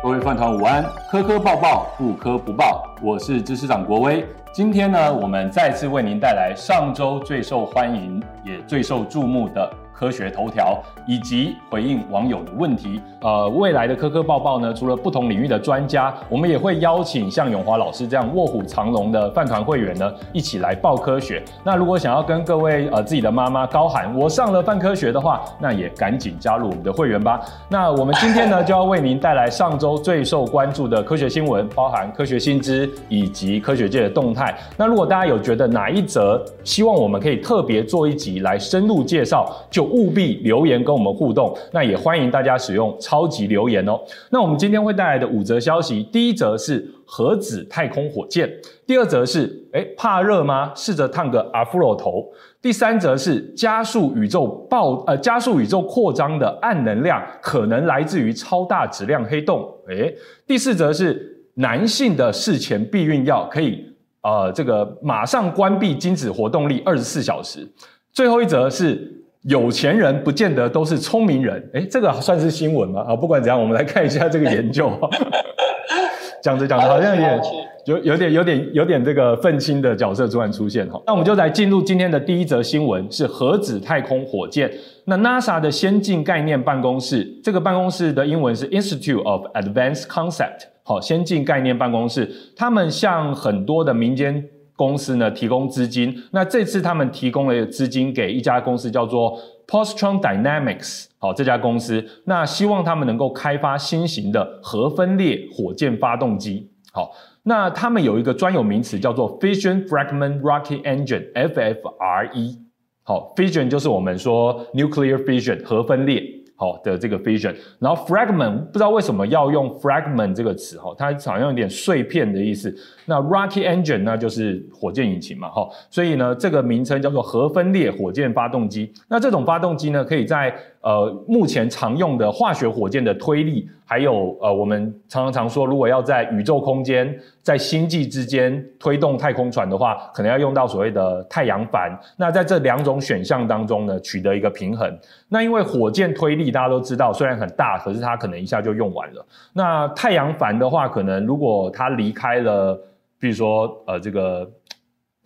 各位饭团午安，科科报报，不科不报，我是知识长国威。今天呢，我们再次为您带来上周最受欢迎也最受注目的。科学头条以及回应网友的问题。呃，未来的科科报报呢，除了不同领域的专家，我们也会邀请像永华老师这样卧虎藏龙的饭团会员呢，一起来报科学。那如果想要跟各位呃自己的妈妈高喊我上了饭科学的话，那也赶紧加入我们的会员吧。那我们今天呢，就要为您带来上周最受关注的科学新闻，包含科学新知以及科学界的动态。那如果大家有觉得哪一则希望我们可以特别做一集来深入介绍，就务必留言跟我们互动，那也欢迎大家使用超级留言哦。那我们今天会带来的五则消息，第一则是核子太空火箭，第二则是诶怕热吗？试着烫个阿芙洛头。第三则是加速宇宙爆呃加速宇宙扩张的暗能量可能来自于超大质量黑洞。诶第四则是男性的事前避孕药可以呃这个马上关闭精子活动力二十四小时。最后一则是。有钱人不见得都是聪明人，诶，这个算是新闻吗？啊，不管怎样，我们来看一下这个研究。讲着讲着，好像有点有有点有点有点这个愤青的角色突然出现哈。那我们就来进入今天的第一则新闻，是核子太空火箭。那 NASA 的先进概念办公室，这个办公室的英文是 Institute of Advanced Concept，好，先进概念办公室，他们向很多的民间。公司呢提供资金，那这次他们提供了资金给一家公司叫做 Postron Dynamics，好，这家公司，那希望他们能够开发新型的核分裂火箭发动机，好，那他们有一个专有名词叫做 Fission Fragment Rocket Engine，FFRE，好，Fission 就是我们说 Nuclear Fission 核分裂。好的这个 fission，然后 fragment 不知道为什么要用 fragment 这个词哈，它好像有点碎片的意思。那 rocket engine 那就是火箭引擎嘛哈，所以呢这个名称叫做核分裂火箭发动机。那这种发动机呢可以在呃目前常用的化学火箭的推力，还有呃我们常常常说如果要在宇宙空间在星际之间推动太空船的话，可能要用到所谓的太阳帆。那在这两种选项当中呢取得一个平衡。那因为火箭推力。大家都知道，虽然很大，可是它可能一下就用完了。那太阳帆的话，可能如果它离开了，比如说呃这个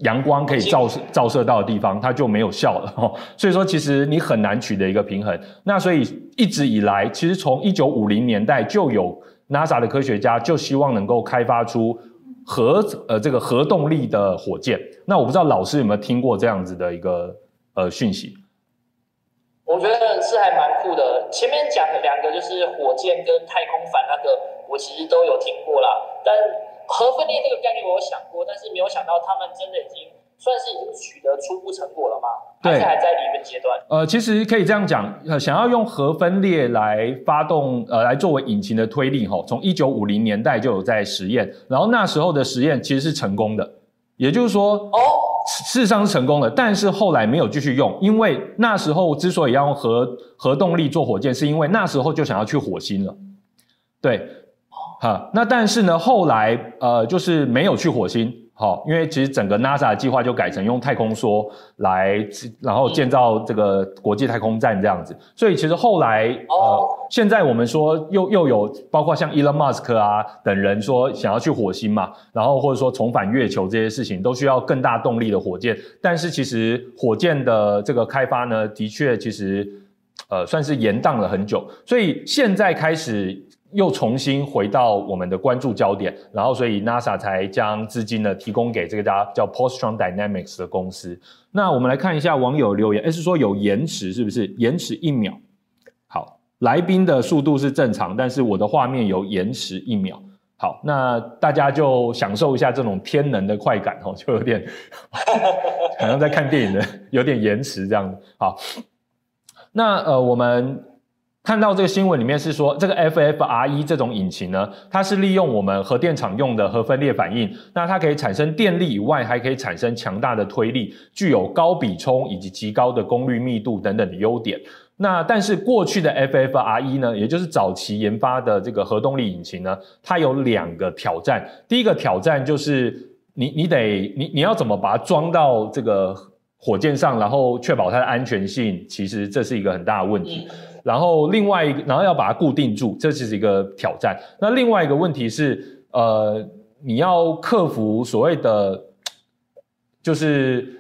阳光可以照射照射到的地方，它就没有效了。哦，所以说，其实你很难取得一个平衡。那所以一直以来，其实从一九五零年代就有 NASA 的科学家就希望能够开发出核呃这个核动力的火箭。那我不知道老师有没有听过这样子的一个呃讯息？我觉得是还蛮酷的。前面讲的两个就是火箭跟太空帆那个，我其实都有听过啦。但核分裂这个概念我有想过，但是没有想到他们真的已经算是已经取得初步成果了吗？对，还是还在理论阶段？呃，其实可以这样讲，呃想要用核分裂来发动，呃，来作为引擎的推力，哈，从一九五零年代就有在实验，然后那时候的实验其实是成功的，也就是说，哦。事实上是成功的，但是后来没有继续用，因为那时候之所以要用核核动力做火箭，是因为那时候就想要去火星了，对，好，那但是呢，后来呃就是没有去火星。好，因为其实整个 NASA 的计划就改成用太空梭来，然后建造这个国际太空站这样子。所以其实后来，呃，现在我们说又又有包括像 Elon Musk 啊等人说想要去火星嘛，然后或者说重返月球这些事情都需要更大动力的火箭。但是其实火箭的这个开发呢，的确其实呃算是延宕了很久。所以现在开始。又重新回到我们的关注焦点，然后所以 NASA 才将资金呢提供给这个家叫 Positron Dynamics 的公司。那我们来看一下网友留言，诶是说有延迟是不是？延迟一秒。好，来宾的速度是正常，但是我的画面有延迟一秒。好，那大家就享受一下这种天能的快感哦，就有点 好像在看电影的，有点延迟这样子。好，那呃我们。看到这个新闻里面是说，这个 FFRE 这种引擎呢，它是利用我们核电厂用的核分裂反应，那它可以产生电力以外，还可以产生强大的推力，具有高比冲以及极高的功率密度等等的优点。那但是过去的 FFRE 呢，也就是早期研发的这个核动力引擎呢，它有两个挑战。第一个挑战就是你你得你你要怎么把它装到这个火箭上，然后确保它的安全性，其实这是一个很大的问题。然后另外一个，然后要把它固定住，这是一个挑战。那另外一个问题是，呃，你要克服所谓的，就是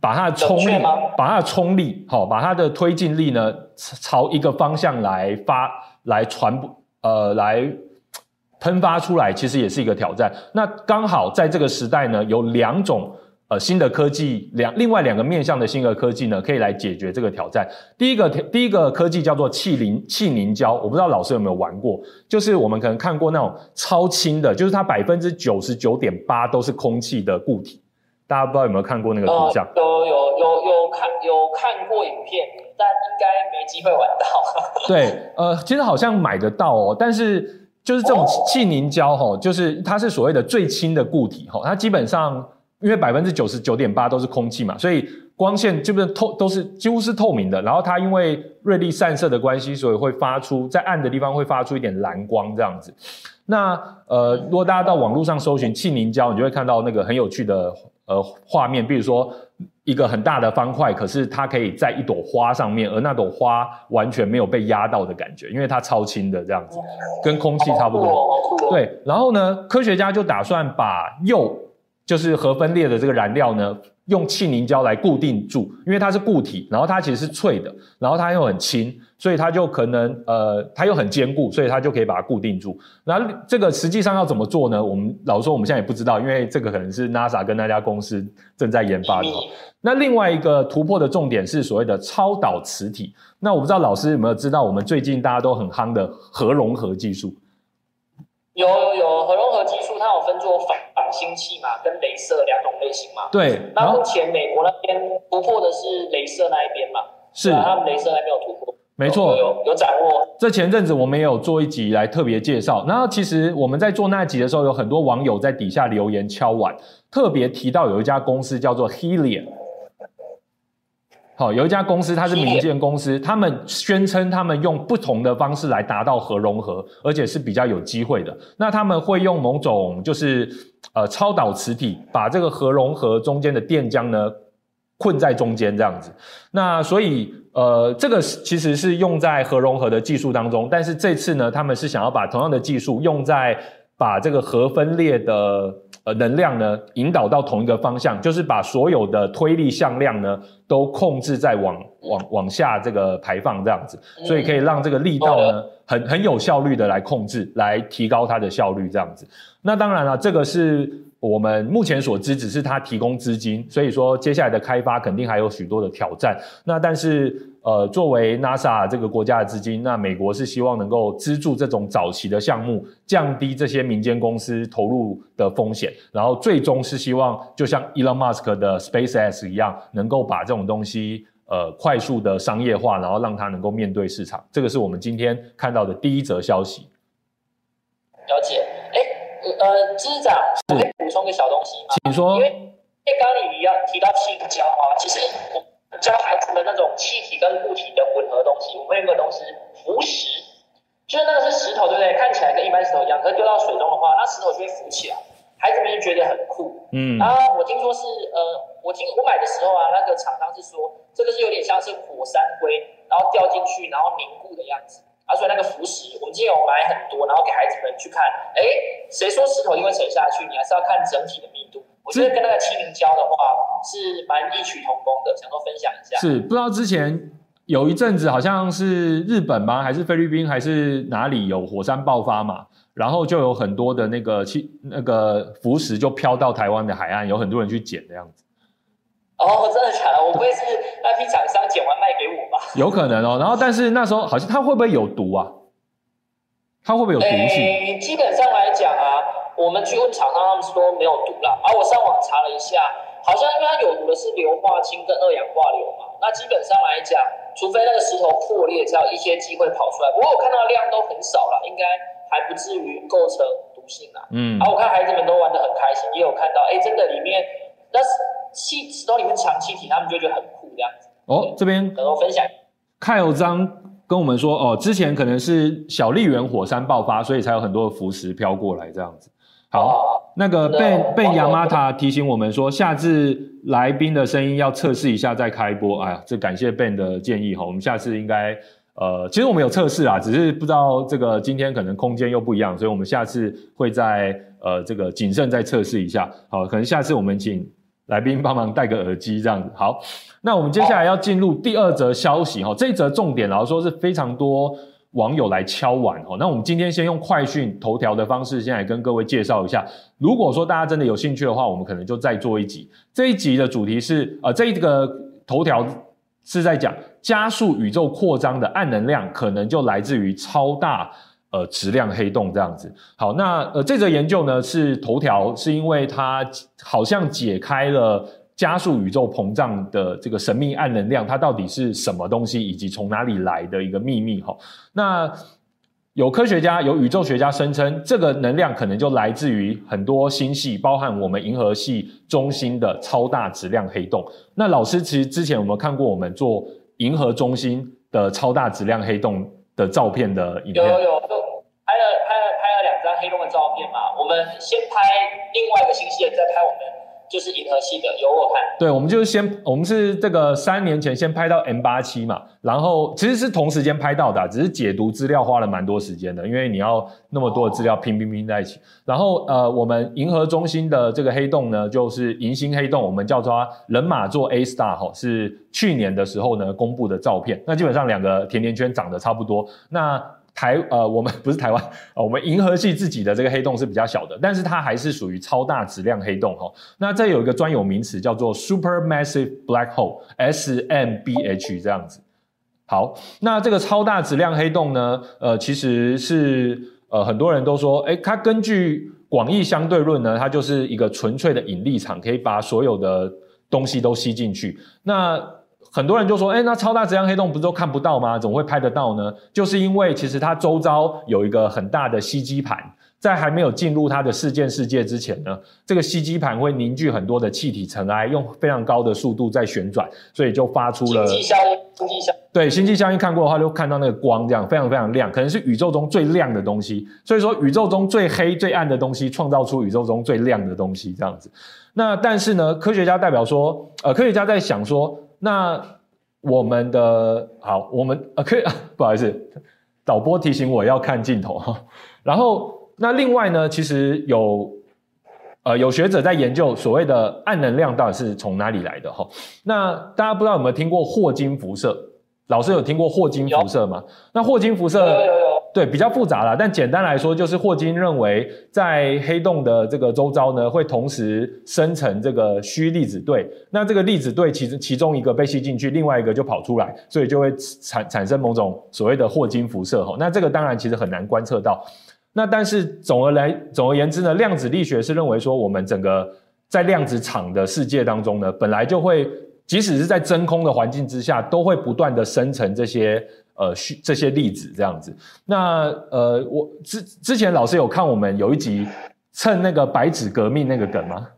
把它的冲力，把它的冲力，好，把它的推进力呢，朝一个方向来发，来传播，呃，来喷发出来，其实也是一个挑战。那刚好在这个时代呢，有两种。呃，新的科技两另外两个面向的新的科技呢，可以来解决这个挑战。第一个第一个科技叫做气凝气凝胶，我不知道老师有没有玩过，就是我们可能看过那种超轻的，就是它百分之九十九点八都是空气的固体。大家不知道有没有看过那个图像？有有有有看有看过影片，但应该没机会玩到。对，呃，其实好像买得到哦，但是就是这种气凝胶哈，就是它是所谓的最轻的固体哈，它基本上。因为百分之九十九点八都是空气嘛，所以光线基本透都是几乎是透明的。然后它因为锐利散射的关系，所以会发出在暗的地方会发出一点蓝光这样子。那呃，如果大家到网络上搜寻气凝胶，你就会看到那个很有趣的呃画面，比如说一个很大的方块，可是它可以在一朵花上面，而那朵花完全没有被压到的感觉，因为它超轻的这样子，跟空气差不多。对，然后呢，科学家就打算把铀。就是核分裂的这个燃料呢，用气凝胶来固定住，因为它是固体，然后它其实是脆的，然后它又很轻，所以它就可能呃，它又很坚固，所以它就可以把它固定住。然后这个实际上要怎么做呢？我们老实说，我们现在也不知道，因为这个可能是 NASA 跟那家公司正在研发的。那另外一个突破的重点是所谓的超导磁体。那我不知道老师有没有知道，我们最近大家都很夯的核融合技术？有有有，核融合技术它有分做反。氢气嘛，跟镭射两种类型嘛。对。那目前美国那边突破的是镭射那一边嘛？是。啊、他们镭射还没有突破。没错。有有，有掌握。这前阵子我们也有做一集来特别介绍。然后其实我们在做那集的时候，有很多网友在底下留言敲碗，特别提到有一家公司叫做 Helium。好，有一家公司，它是民间公司，他们宣称他们用不同的方式来达到核融合，而且是比较有机会的。那他们会用某种就是呃超导磁体，把这个核融合中间的电浆呢困在中间这样子。那所以呃这个其实是用在核融合的技术当中，但是这次呢，他们是想要把同样的技术用在把这个核分裂的。呃，能量呢引导到同一个方向，就是把所有的推力向量呢都控制在往往往下这个排放这样子，所以可以让这个力道呢很很有效率的来控制，来提高它的效率这样子。那当然了，这个是。我们目前所知只是它提供资金，所以说接下来的开发肯定还有许多的挑战。那但是呃，作为 NASA 这个国家的资金，那美国是希望能够资助这种早期的项目，降低这些民间公司投入的风险，然后最终是希望就像 Elon Musk 的 SpaceX 一样，能够把这种东西呃快速的商业化，然后让它能够面对市场。这个是我们今天看到的第一则消息。了解。呃，知长，我可以补充个小东西吗？请说。因为因为刚刚你要提到气凝胶啊，其实我教孩子的那种气体跟固体的混合东西，我们有个东西浮石，就是那个是石头，对不对？看起来跟一般石头一样，可是丢到水中的话，那石头就会浮起来，孩子们就觉得很酷。嗯。然后我听说是呃，我听我买的时候啊，那个厂商是说这个是有点像是火山灰，然后掉进去然后凝固的样子。啊，所以那个浮石，我们今天有买很多，然后给孩子们去看。哎，谁说石头一定会沉下去？你还是要看整体的密度。我觉得跟那个气凝胶的话是蛮异曲同工的，想说分享一下。是，不知道之前有一阵子好像是日本吗？还是菲律宾？还是哪里有火山爆发嘛？然后就有很多的那个气那个浮石就飘到台湾的海岸，有很多人去捡的样子。哦，真的假的？我不会是那批厂商捡完卖给我吧？有可能哦。然后，但是那时候好像它会不会有毒啊？它会不会有毒性？欸、基本上来讲啊，我们去问厂商，他们是说没有毒啦。而、啊、我上网查了一下，好像因为它有毒的是硫化氢跟二氧化硫嘛。那基本上来讲，除非那个石头破裂，才有一些机会跑出来。不过我看到的量都很少了，应该还不至于构成毒性啊。嗯。然、啊、后我看孩子们都玩得很开心，也有看到，哎、欸，真的里面那是。气石头里面藏气体，他们就觉得很酷这样子。哦，这边能够分享。Kyle 张跟我们说，哦，之前可能是小笠原火山爆发，所以才有很多的浮石飘过来这样子。好，哦、那个 Ben Ben Yamata 提醒我们说，下次来宾的声音要测试一下再开播。哎呀，这感谢 Ben 的建议哈，我们下次应该呃，其实我们有测试啊，只是不知道这个今天可能空间又不一样，所以我们下次会再呃这个谨慎再测试一下。好，可能下次我们请来宾帮忙戴个耳机这样子。好，那我们接下来要进入第二则消息哈、这一则重点然后说是非常多网友来敲碗哈。那我们今天先用快讯头条的方式，先来跟各位介绍一下。如果说大家真的有兴趣的话，我们可能就再做一集。这一集的主题是呃这一个头条。是在讲加速宇宙扩张的暗能量，可能就来自于超大呃质量黑洞这样子。好，那呃这则研究呢是头条，是因为它好像解开了加速宇宙膨胀的这个神秘暗能量，它到底是什么东西，以及从哪里来的一个秘密哈。那有科学家、有宇宙学家声称，这个能量可能就来自于很多星系，包含我们银河系中心的超大质量黑洞。那老师其实之前有没有看过我们做银河中心的超大质量黑洞的照片的影片？有有先拍另外一个星系的，再拍我们。就是银河系的，由我看。对，我们就是先，我们是这个三年前先拍到 M 八七嘛，然后其实是同时间拍到的，只是解读资料花了蛮多时间的，因为你要那么多的资料拼拼拼在一起。然后呃，我们银河中心的这个黑洞呢，就是银星黑洞，我们叫做人马座 A star 哈，是去年的时候呢公布的照片。那基本上两个甜甜圈长得差不多。那台呃，我们不是台湾，呃，我们银河系自己的这个黑洞是比较小的，但是它还是属于超大质量黑洞哈。那这有一个专有名词叫做 supermassive black hole（SMBH） 这样子。好，那这个超大质量黑洞呢，呃，其实是呃很多人都说，诶，它根据广义相对论呢，它就是一个纯粹的引力场，可以把所有的东西都吸进去。那很多人就说，哎，那超大质量黑洞不是都看不到吗？怎么会拍得到呢？就是因为其实它周遭有一个很大的吸积盘，在还没有进入它的事件世界之前呢，这个吸积盘会凝聚很多的气体尘埃，用非常高的速度在旋转，所以就发出了星际效应。星际效应对星际效应看过的话，就看到那个光这样非常非常亮，可能是宇宙中最亮的东西。所以说，宇宙中最黑最暗的东西，创造出宇宙中最亮的东西这样子。那但是呢，科学家代表说，呃，科学家在想说。那我们的好，我们 啊可以，啊 不好意思，导播提醒我要看镜头哈。然后那另外呢，其实有呃有学者在研究所谓的暗能量到底是从哪里来的哈。那大家不知道有没有听过霍金辐射？老师有听过霍金辐射吗？那霍金辐射。对，比较复杂啦，但简单来说，就是霍金认为在黑洞的这个周遭呢，会同时生成这个虚粒子对。那这个粒子对其实其中一个被吸进去，另外一个就跑出来，所以就会产产生某种所谓的霍金辐射哈。那这个当然其实很难观测到。那但是总而来总而言之呢，量子力学是认为说，我们整个在量子场的世界当中呢，本来就会，即使是在真空的环境之下，都会不断的生成这些。呃，这些例子这样子，那呃，我之之前老师有看我们有一集蹭那个白纸革命那个梗吗？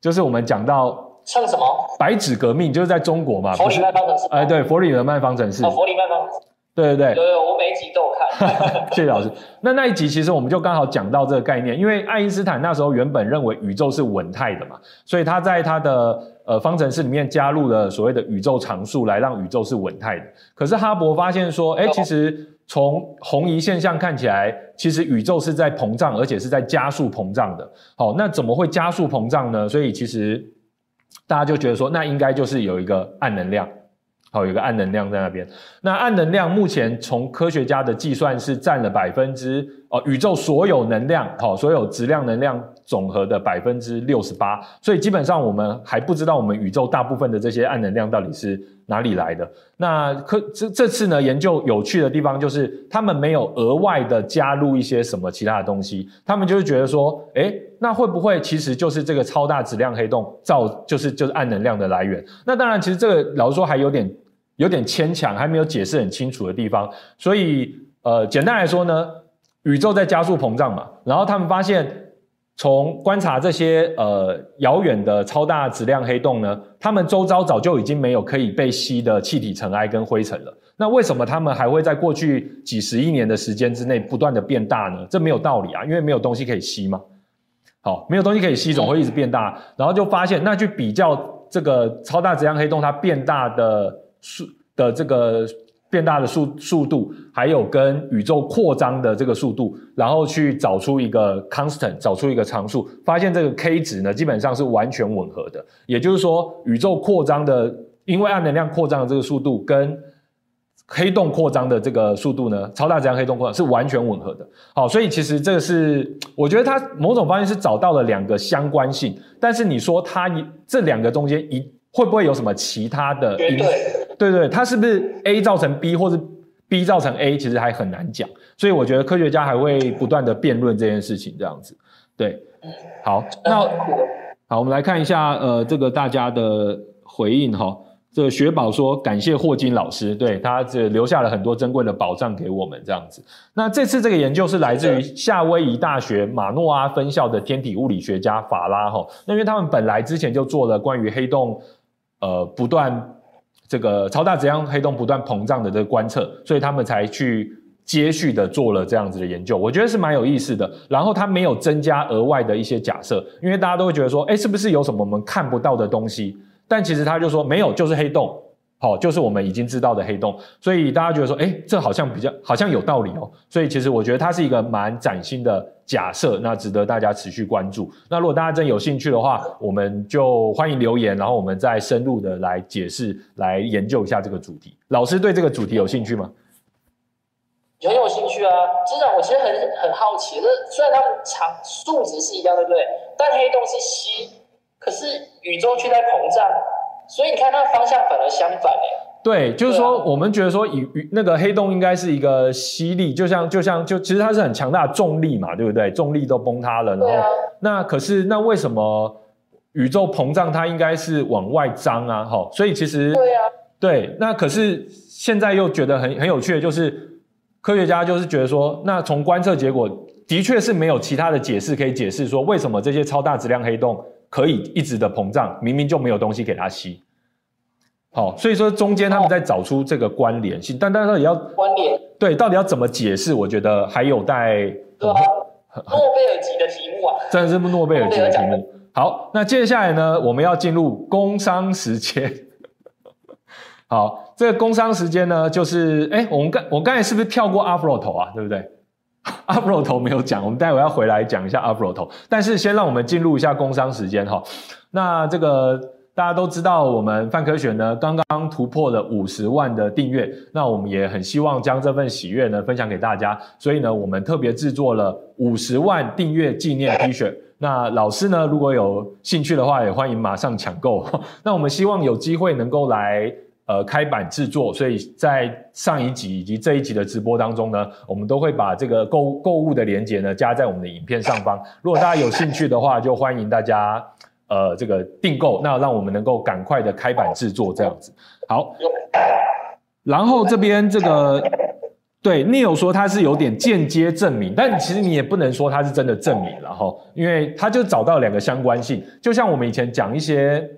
就是我们讲到蹭什么？白纸革命就是在中国嘛，佛里曼方程式。哎，对，佛里曼方程式。哦，佛里曼方程式。对对对，有有，我每一集都有看。谢谢老师。那那一集其实我们就刚好讲到这个概念，因为爱因斯坦那时候原本认为宇宙是稳态的嘛，所以他在他的呃方程式里面加入了所谓的宇宙常数来让宇宙是稳态的。可是哈勃发现说，哎，其实从红移现象看起来，其实宇宙是在膨胀，而且是在加速膨胀的。好，那怎么会加速膨胀呢？所以其实大家就觉得说，那应该就是有一个暗能量。好，有个暗能量在那边。那暗能量目前从科学家的计算是占了百分之哦，宇宙所有能量，好，所有质量能量总和的百分之六十八。所以基本上我们还不知道我们宇宙大部分的这些暗能量到底是哪里来的。那科这这次呢，研究有趣的地方就是他们没有额外的加入一些什么其他的东西，他们就是觉得说，诶，那会不会其实就是这个超大质量黑洞造就是就是暗能量的来源？那当然，其实这个老实说还有点。有点牵强，还没有解释很清楚的地方，所以呃，简单来说呢，宇宙在加速膨胀嘛，然后他们发现，从观察这些呃遥远的超大质量黑洞呢，它们周遭早就已经没有可以被吸的气体尘埃跟灰尘了。那为什么它们还会在过去几十亿年的时间之内不断的变大呢？这没有道理啊，因为没有东西可以吸嘛。好，没有东西可以吸，总会一直变大。然后就发现，那去比较这个超大质量黑洞它变大的。数的这个变大的速速度，还有跟宇宙扩张的这个速度，然后去找出一个 constant，找出一个常数，发现这个 k 值呢基本上是完全吻合的。也就是说，宇宙扩张的，因为暗能量扩张的这个速度跟黑洞扩张的这个速度呢，超大质量黑洞扩张是完全吻合的。好，所以其实这个是我觉得它某种方面是找到了两个相关性，但是你说它这两个中间一会不会有什么其他的因素？对对，它是不是 A 造成 B，或是 B 造成 A，其实还很难讲。所以我觉得科学家还会不断的辩论这件事情，这样子。对，好，那好，我们来看一下，呃，这个大家的回应哈。这个雪宝说感谢霍金老师，对，他这留下了很多珍贵的宝藏给我们，这样子。那这次这个研究是来自于夏威夷大学马诺阿分校的天体物理学家法拉哈。那因为他们本来之前就做了关于黑洞，呃，不断。这个超大质量黑洞不断膨胀的这个观测，所以他们才去接续的做了这样子的研究，我觉得是蛮有意思的。然后他没有增加额外的一些假设，因为大家都会觉得说，哎，是不是有什么我们看不到的东西？但其实他就说没有，就是黑洞。好，就是我们已经知道的黑洞，所以大家觉得说，哎，这好像比较好像有道理哦。所以其实我觉得它是一个蛮崭新的假设，那值得大家持续关注。那如果大家真有兴趣的话，我们就欢迎留言，然后我们再深入的来解释、来研究一下这个主题。老师对这个主题有兴趣吗？很有兴趣啊！真的，我其实很很好奇，就是虽然它们长数值是一样，对不对？但黑洞是吸，可是宇宙却在膨胀。所以你看，它的方向反而相反诶。对，就是说，我们觉得说，宇那个黑洞应该是一个吸力，就像就像就其实它是很强大的重力嘛，对不对？重力都崩塌了，然后、啊、那可是那为什么宇宙膨胀它应该是往外张啊？哈，所以其实对啊，对，那可是现在又觉得很很有趣的就是，科学家就是觉得说，那从观测结果的确是没有其他的解释可以解释说，为什么这些超大质量黑洞。可以一直的膨胀，明明就没有东西给它吸。好，所以说中间他们在找出这个关联性，但但是也要关联，对，到底要怎么解释？我觉得还有待诺贝尔级的题目啊，真的是诺贝尔级的题目。好，那接下来呢，我们要进入工商时间。好，这个工商时间呢，就是哎，我们刚我刚才是不是跳过阿弗洛头啊？对不对？阿布罗头没有讲，我们待会要回来讲一下阿布罗头。但是先让我们进入一下工商时间哈。那这个大家都知道，我们范科学呢刚刚突破了五十万的订阅，那我们也很希望将这份喜悦呢分享给大家，所以呢我们特别制作了五十万订阅纪念 T 恤。那老师呢如果有兴趣的话，也欢迎马上抢购。那我们希望有机会能够来。呃，开版制作，所以在上一集以及这一集的直播当中呢，我们都会把这个购购物的链接呢加在我们的影片上方。如果大家有兴趣的话，就欢迎大家呃这个订购，那让我们能够赶快的开版制作这样子。好，然后这边这个对 Neil 说他是有点间接证明，但其实你也不能说他是真的证明了哈，因为他就找到两个相关性，就像我们以前讲一些。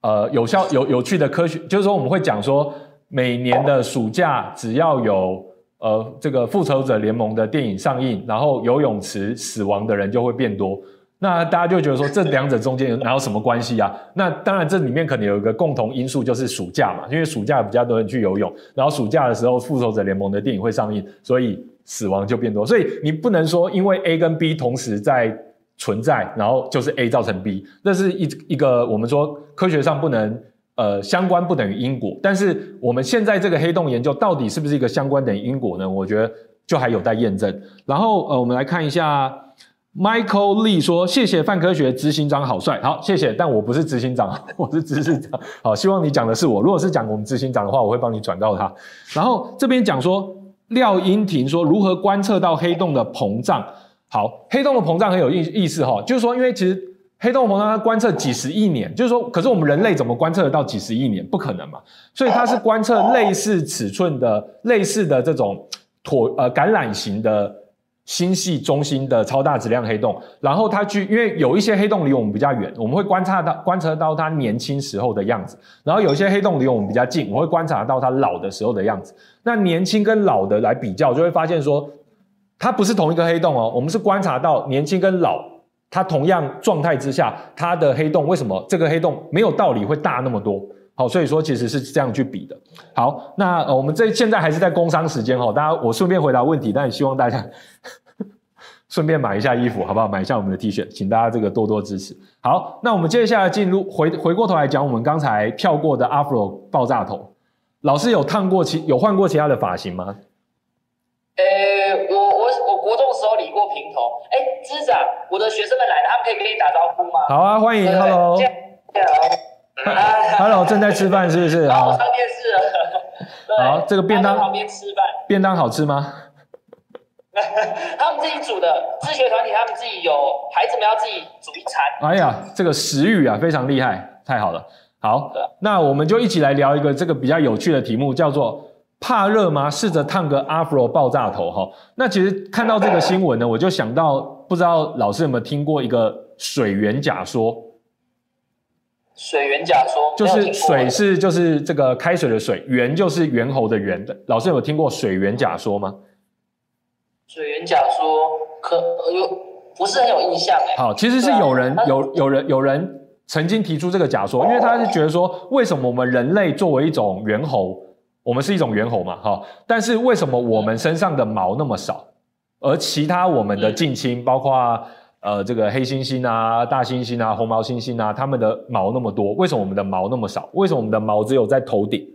呃，有效有有趣的科学，就是说我们会讲说，每年的暑假只要有呃这个复仇者联盟的电影上映，然后游泳池死亡的人就会变多。那大家就觉得说，这两者中间哪有什么关系啊？那当然这里面可能有一个共同因素，就是暑假嘛，因为暑假比较多人去游泳，然后暑假的时候复仇者联盟的电影会上映，所以死亡就变多。所以你不能说因为 A 跟 B 同时在。存在，然后就是 A 造成 B，那是一一个我们说科学上不能呃相关不等于因果，但是我们现在这个黑洞研究到底是不是一个相关等于因果呢？我觉得就还有待验证。然后呃，我们来看一下 Michael Lee 说：“谢谢范科学执行长好帅。”好，谢谢，但我不是执行长，我是执行长。好，希望你讲的是我。如果是讲我们执行长的话，我会帮你转告他。然后这边讲说廖英婷说：“如何观测到黑洞的膨胀？”好，黑洞的膨胀很有意意思哈，就是说，因为其实黑洞膨胀它观测几十亿年，就是说，可是我们人类怎么观测得到几十亿年？不可能嘛，所以它是观测类似尺寸的、类似的这种椭呃橄榄形的星系中心的超大质量黑洞，然后它去，因为有一些黑洞离我们比较远，我们会观察到观测到它年轻时候的样子，然后有一些黑洞离我们比较近，我会观察到它老的时候的样子。那年轻跟老的来比较，就会发现说。它不是同一个黑洞哦，我们是观察到年轻跟老，它同样状态之下，它的黑洞为什么这个黑洞没有道理会大那么多？好，所以说其实是这样去比的。好，那我们这现在还是在工商时间哈，大家我顺便回答问题，但也希望大家 顺便买一下衣服，好不好？买一下我们的 T 恤，请大家这个多多支持。好，那我们接下来进入回回过头来讲我们刚才跳过的 Afro 爆炸头，老师有烫过其有换过其他的发型吗？呃、过平头。哎、欸，支长，我的学生们来了，他们可以跟你打招呼吗？好啊，欢迎对对，Hello。Hello，正在吃饭是不是？好，上电视了。好，这个便当旁边吃饭，便当好吃吗？他们自己煮的，自学团体他们自己有，孩子们要自己煮一餐。哎呀，这个食欲啊，非常厉害，太好了。好，那我们就一起来聊一个这个比较有趣的题目，叫做怕热吗？试着烫个 Afro 爆炸头哈。那其实看到这个新闻呢，我就想到，不知道老师有没有听过一个水源假说？水源假说就是水是就是这个开水的水，源就是猿猴的猿的。老师有听过水源假说吗？水源假说可有不是很有印象哎。好，其实是有人有有人有人曾经提出这个假说，因为他是觉得说，为什么我们人类作为一种猿猴，我们是一种猿猴嘛，哈，但是为什么我们身上的毛那么少，而其他我们的近亲，包括。呃，这个黑猩猩啊、大猩猩啊、红毛猩猩啊，它们的毛那么多，为什么我们的毛那么少？为什么我们的毛只有在头顶、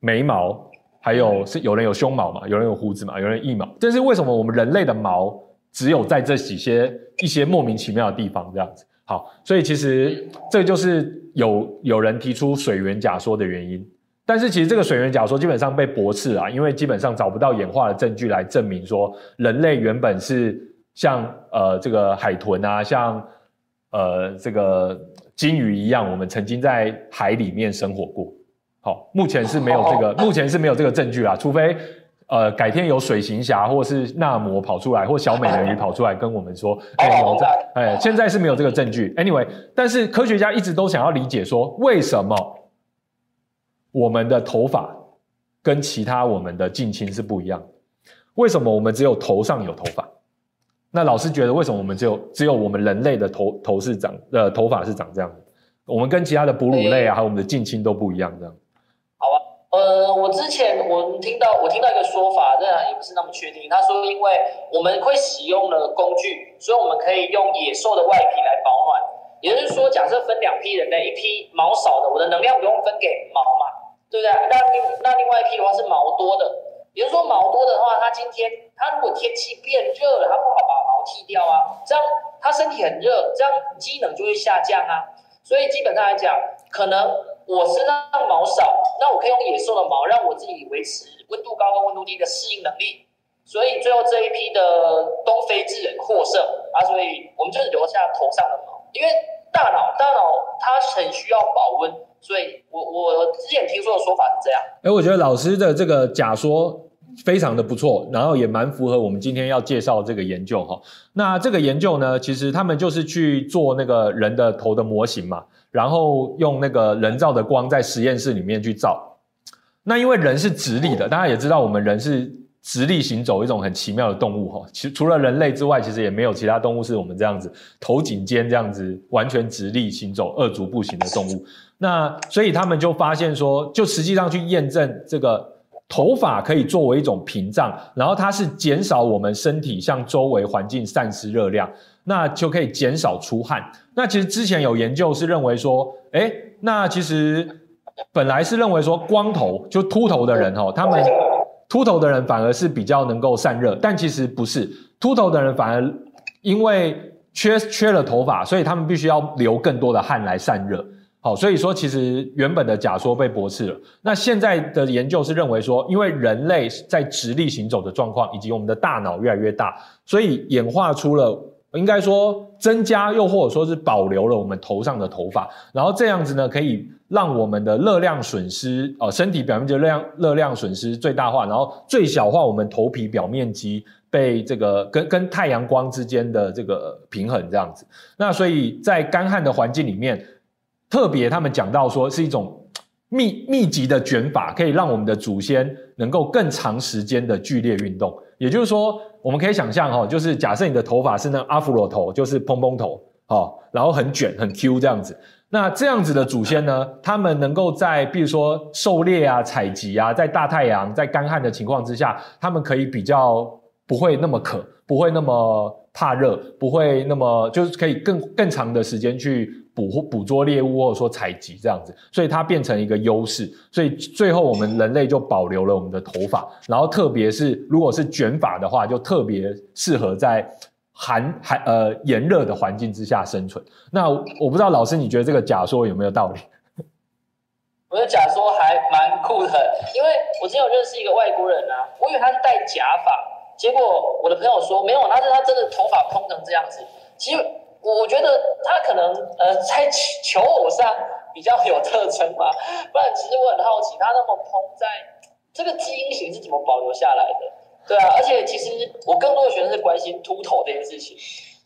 眉毛，还有是有人有胸毛嘛？有人有胡子嘛？有人腋毛？但是为什么我们人类的毛只有在这几些一些莫名其妙的地方这样子？好，所以其实这就是有有人提出水源假说的原因。但是其实这个水源假说基本上被驳斥啊，因为基本上找不到演化的证据来证明说人类原本是。像呃这个海豚啊，像呃这个鲸鱼一样，我们曾经在海里面生活过。好，目前是没有这个，目前是没有这个证据啦。除非呃改天有水行侠或是纳摩跑出来，或小美人鱼跑出来跟我们说，哎有这，哎现在是没有这个证据。Anyway，但是科学家一直都想要理解说，为什么我们的头发跟其他我们的近亲是不一样？为什么我们只有头上有头发？那老师觉得，为什么我们只有只有我们人类的头头是长呃头发是长这样？我们跟其他的哺乳类啊，还有我们的近亲都不一样这样。好啊，呃，我之前我听到我听到一个说法，这样也不是那么确定。他说，因为我们会使用了工具，所以我们可以用野兽的外皮来保暖。也就是说，假设分两批人类，一批毛少的，我的能量不用分给毛嘛，对不对？那另那另外一批的话是毛多的，也就是说毛多的话，它今天它如果天气变热了，它不好把毛剃掉啊，这样它身体很热，这样机能就会下降啊。所以基本上来讲，可能我身上毛少，那我可以用野兽的毛，让我自己维持温度高跟温度低的适应能力。所以最后这一批的东非智人获胜啊，所以我们就留下头上的毛，因为大脑大脑它很需要保温，所以我我之前听说的说法是这样。哎，我觉得老师的这个假说。非常的不错，然后也蛮符合我们今天要介绍这个研究哈。那这个研究呢，其实他们就是去做那个人的头的模型嘛，然后用那个人造的光在实验室里面去照。那因为人是直立的，大家也知道我们人是直立行走一种很奇妙的动物哈。其除了人类之外，其实也没有其他动物是我们这样子头颈肩这样子完全直立行走二足步行的动物。那所以他们就发现说，就实际上去验证这个。头发可以作为一种屏障，然后它是减少我们身体向周围环境散失热量，那就可以减少出汗。那其实之前有研究是认为说，诶，那其实本来是认为说光头就秃头的人哦，他们秃头的人反而是比较能够散热，但其实不是，秃头的人反而因为缺缺了头发，所以他们必须要流更多的汗来散热。好，所以说其实原本的假说被驳斥了。那现在的研究是认为说，因为人类在直立行走的状况，以及我们的大脑越来越大，所以演化出了应该说增加又或者说是保留了我们头上的头发，然后这样子呢，可以让我们的热量损失，呃，身体表面积热量热量损失最大化，然后最小化我们头皮表面积被这个跟跟太阳光之间的这个平衡这样子。那所以在干旱的环境里面。特别，他们讲到说是一种密密集的卷发，可以让我们的祖先能够更长时间的剧烈运动。也就是说，我们可以想象哈，就是假设你的头发是那阿芙罗头，就是蓬蓬头，哦，然后很卷很 Q 这样子。那这样子的祖先呢，他们能够在比如说狩猎啊、采集啊，在大太阳、在干旱的情况之下，他们可以比较不会那么渴，不会那么怕热，不会那么就是可以更更长的时间去捕捕捉猎物或者说采集这样子，所以它变成一个优势。所以最后我们人类就保留了我们的头发，然后特别是如果是卷发的话，就特别适合在。寒寒呃炎热的环境之下生存，那我不知道老师你觉得这个假说有没有道理？我的假说还蛮酷的，因为我之前有认识一个外国人啊，我以为他是戴假发，结果我的朋友说没有，他是他真的头发蓬成这样子。其实我觉得他可能呃在求偶上比较有特征吧，不然其实我很好奇他那么蓬，在这个基因型是怎么保留下来的？对啊，而且其实我更多的学生是关心秃头这件事情，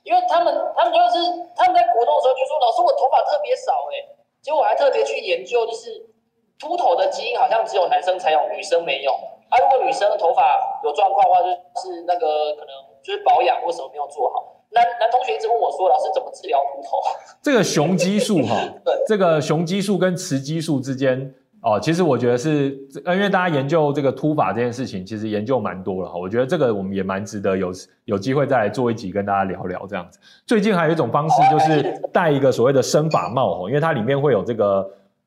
因为他们他们就是他们在国中的时候就说，老师我头发特别少哎，结果我还特别去研究，就是秃头的基因好像只有男生才有，女生没有。啊，如果女生的头发有状况的话，就是那个可能就是保养或什么没有做好。男男同学一直问我说，老师怎么治疗秃头？这个雄激素哈，对，这个雄激素跟雌激素之间。哦，其实我觉得是，因为大家研究这个秃发这件事情，其实研究蛮多了哈。我觉得这个我们也蛮值得有有机会再来做一集跟大家聊聊这样子。最近还有一种方式，就是戴一个所谓的生发帽哈，因为它里面会有这个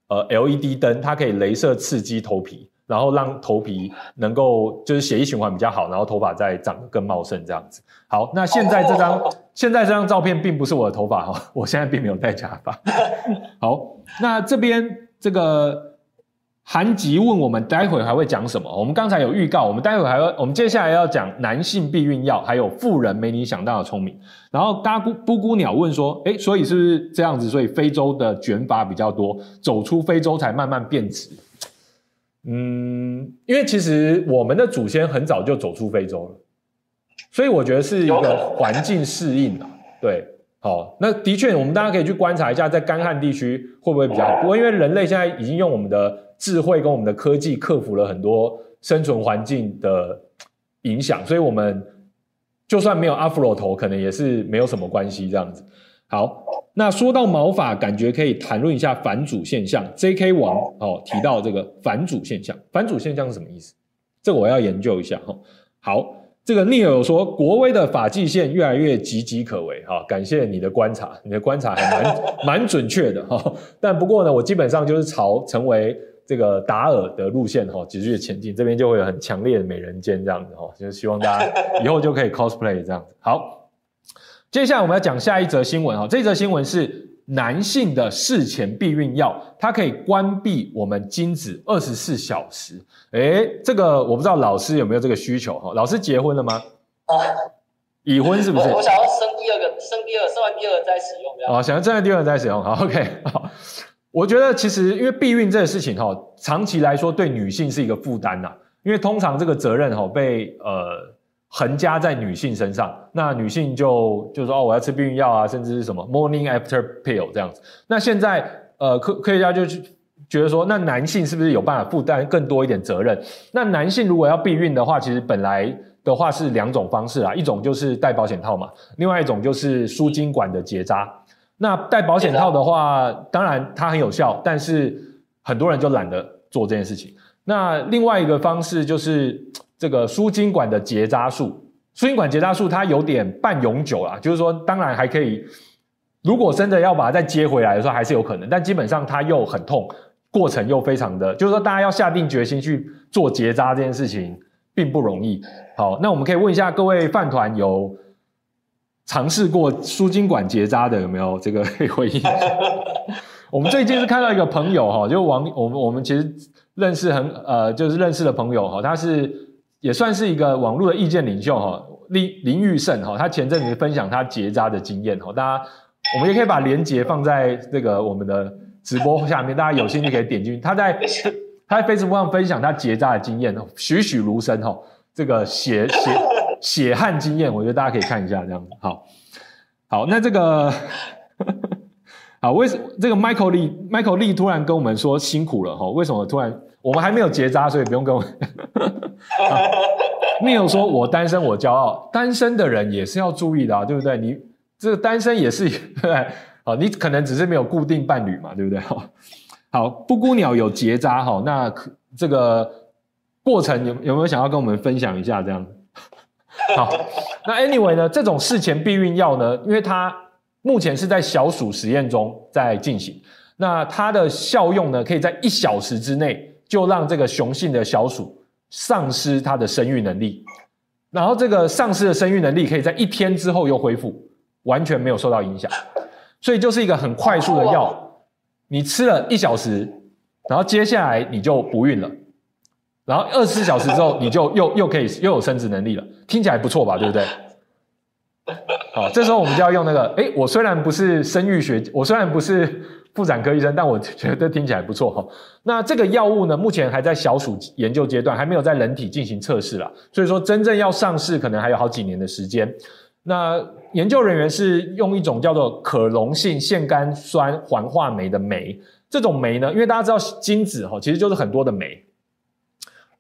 呃 LED 灯，它可以镭射刺激头皮，然后让头皮能够就是血液循环比较好，然后头发再长得更茂盛这样子。好，那现在这张现在这张照片并不是我的头发哈，我现在并没有戴假发。好，那这边这个。韩吉问我们，待会还会讲什么？我们刚才有预告，我们待会还要，我们接下来要讲男性避孕药，还有妇人没你想到的聪明。然后嘎咕布咕鸟问说，诶，所以是不是这样子？所以非洲的卷发比较多，走出非洲才慢慢变直。嗯，因为其实我们的祖先很早就走出非洲了，所以我觉得是一个环境适应啊。对，好，那的确，我们大家可以去观察一下，在干旱地区会不会比较好。不过因为人类现在已经用我们的智慧跟我们的科技克服了很多生存环境的影响，所以我们就算没有阿弗罗头，可能也是没有什么关系这样子。好，那说到毛发，感觉可以谈论一下反主现象。J.K. 王哦提到这个反主现象，反主现象是什么意思？这个我要研究一下哈。好，这个 Neil 有说国威的发际线越来越岌岌可危哈，感谢你的观察，你的观察还蛮 蛮准确的哈。但不过呢，我基本上就是朝成为。这个达尔的路线哈，继续前进，这边就会有很强烈的美人尖这样子哈，就是希望大家以后就可以 cosplay 这样子。好，接下来我们要讲下一则新闻哈，这则新闻是男性的事前避孕药，它可以关闭我们精子二十四小时。诶，这个我不知道老师有没有这个需求哈？老师结婚了吗？啊，已婚是不是？我，我想要生第二个，生第二个，生完第二个再使用。哦，想要生完第二个再使用，好，OK，好。我觉得其实因为避孕这个事情哈，长期来说对女性是一个负担呐，因为通常这个责任哈被呃横加在女性身上，那女性就就说哦我要吃避孕药啊，甚至是什么 morning after pill 这样子。那现在呃科科学家就觉得说，那男性是不是有办法负担更多一点责任？那男性如果要避孕的话，其实本来的话是两种方式啊，一种就是戴保险套嘛，另外一种就是输精管的结扎。那戴保险套的话，当然它很有效，但是很多人就懒得做这件事情。那另外一个方式就是这个输精管的结扎术，输精管结扎术它有点半永久啦，就是说当然还可以，如果真的要把它再接回来的时候还是有可能，但基本上它又很痛，过程又非常的，就是说大家要下定决心去做结扎这件事情并不容易。好，那我们可以问一下各位饭团有。尝试过输精管结扎的有没有这个可以回应？我们最近是看到一个朋友哈，就网我们我们其实认识很呃，就是认识的朋友哈，他是也算是一个网络的意见领袖哈，林林玉胜哈，他前阵子分享他结扎的经验哈，大家我们也可以把链接放在这个我们的直播下面，大家有兴趣可以点进去。他在 他在 Facebook 上分享他结扎的经验，栩栩如生哈，这个血血。血汗经验，我觉得大家可以看一下，这样子，好，好，那这个，好，为什么这个 Michael Lee，Michael Lee 突然跟我们说辛苦了哈？为什么突然我们还没有结扎，所以不用跟我。Neil 说：“我单身，我骄傲。单身的人也是要注意的啊，对不对？你这个单身也是对，好，你可能只是没有固定伴侣嘛，对不对？好，好，布谷鸟有结扎哈，那这个过程有有没有想要跟我们分享一下这样？好，那 anyway 呢，这种事前避孕药呢，因为它目前是在小鼠实验中在进行，那它的效用呢，可以在一小时之内就让这个雄性的小鼠丧失它的生育能力，然后这个丧失的生育能力可以在一天之后又恢复，完全没有受到影响，所以就是一个很快速的药，你吃了一小时，然后接下来你就不孕了。然后二十四小时之后，你就又又可以又有生殖能力了，听起来不错吧？对不对？好，这时候我们就要用那个，诶，我虽然不是生育学，我虽然不是妇产科医生，但我觉得听起来不错哈。那这个药物呢，目前还在小鼠研究阶段，还没有在人体进行测试啦。所以说真正要上市，可能还有好几年的时间。那研究人员是用一种叫做可溶性腺苷酸环化酶的酶，这种酶呢，因为大家知道精子哈，其实就是很多的酶。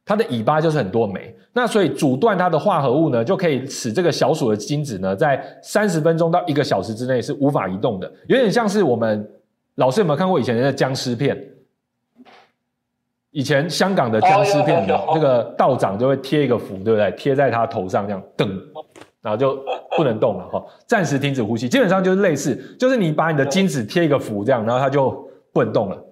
它的尾巴就是很多酶，那所以阻断它的化合物呢，就可以使这个小鼠的精子呢，在三十分钟到一个小时之内是无法移动的，有点像是我们老师有没有看过以前的僵尸片？以前香港的僵尸片，那个道长就会贴一个符，对不对？贴在他头上这样，噔，然后就不能动了哈，暂时停止呼吸。基本上就是类似，就是你把你的精子贴一个符这样，然后它就不能动了。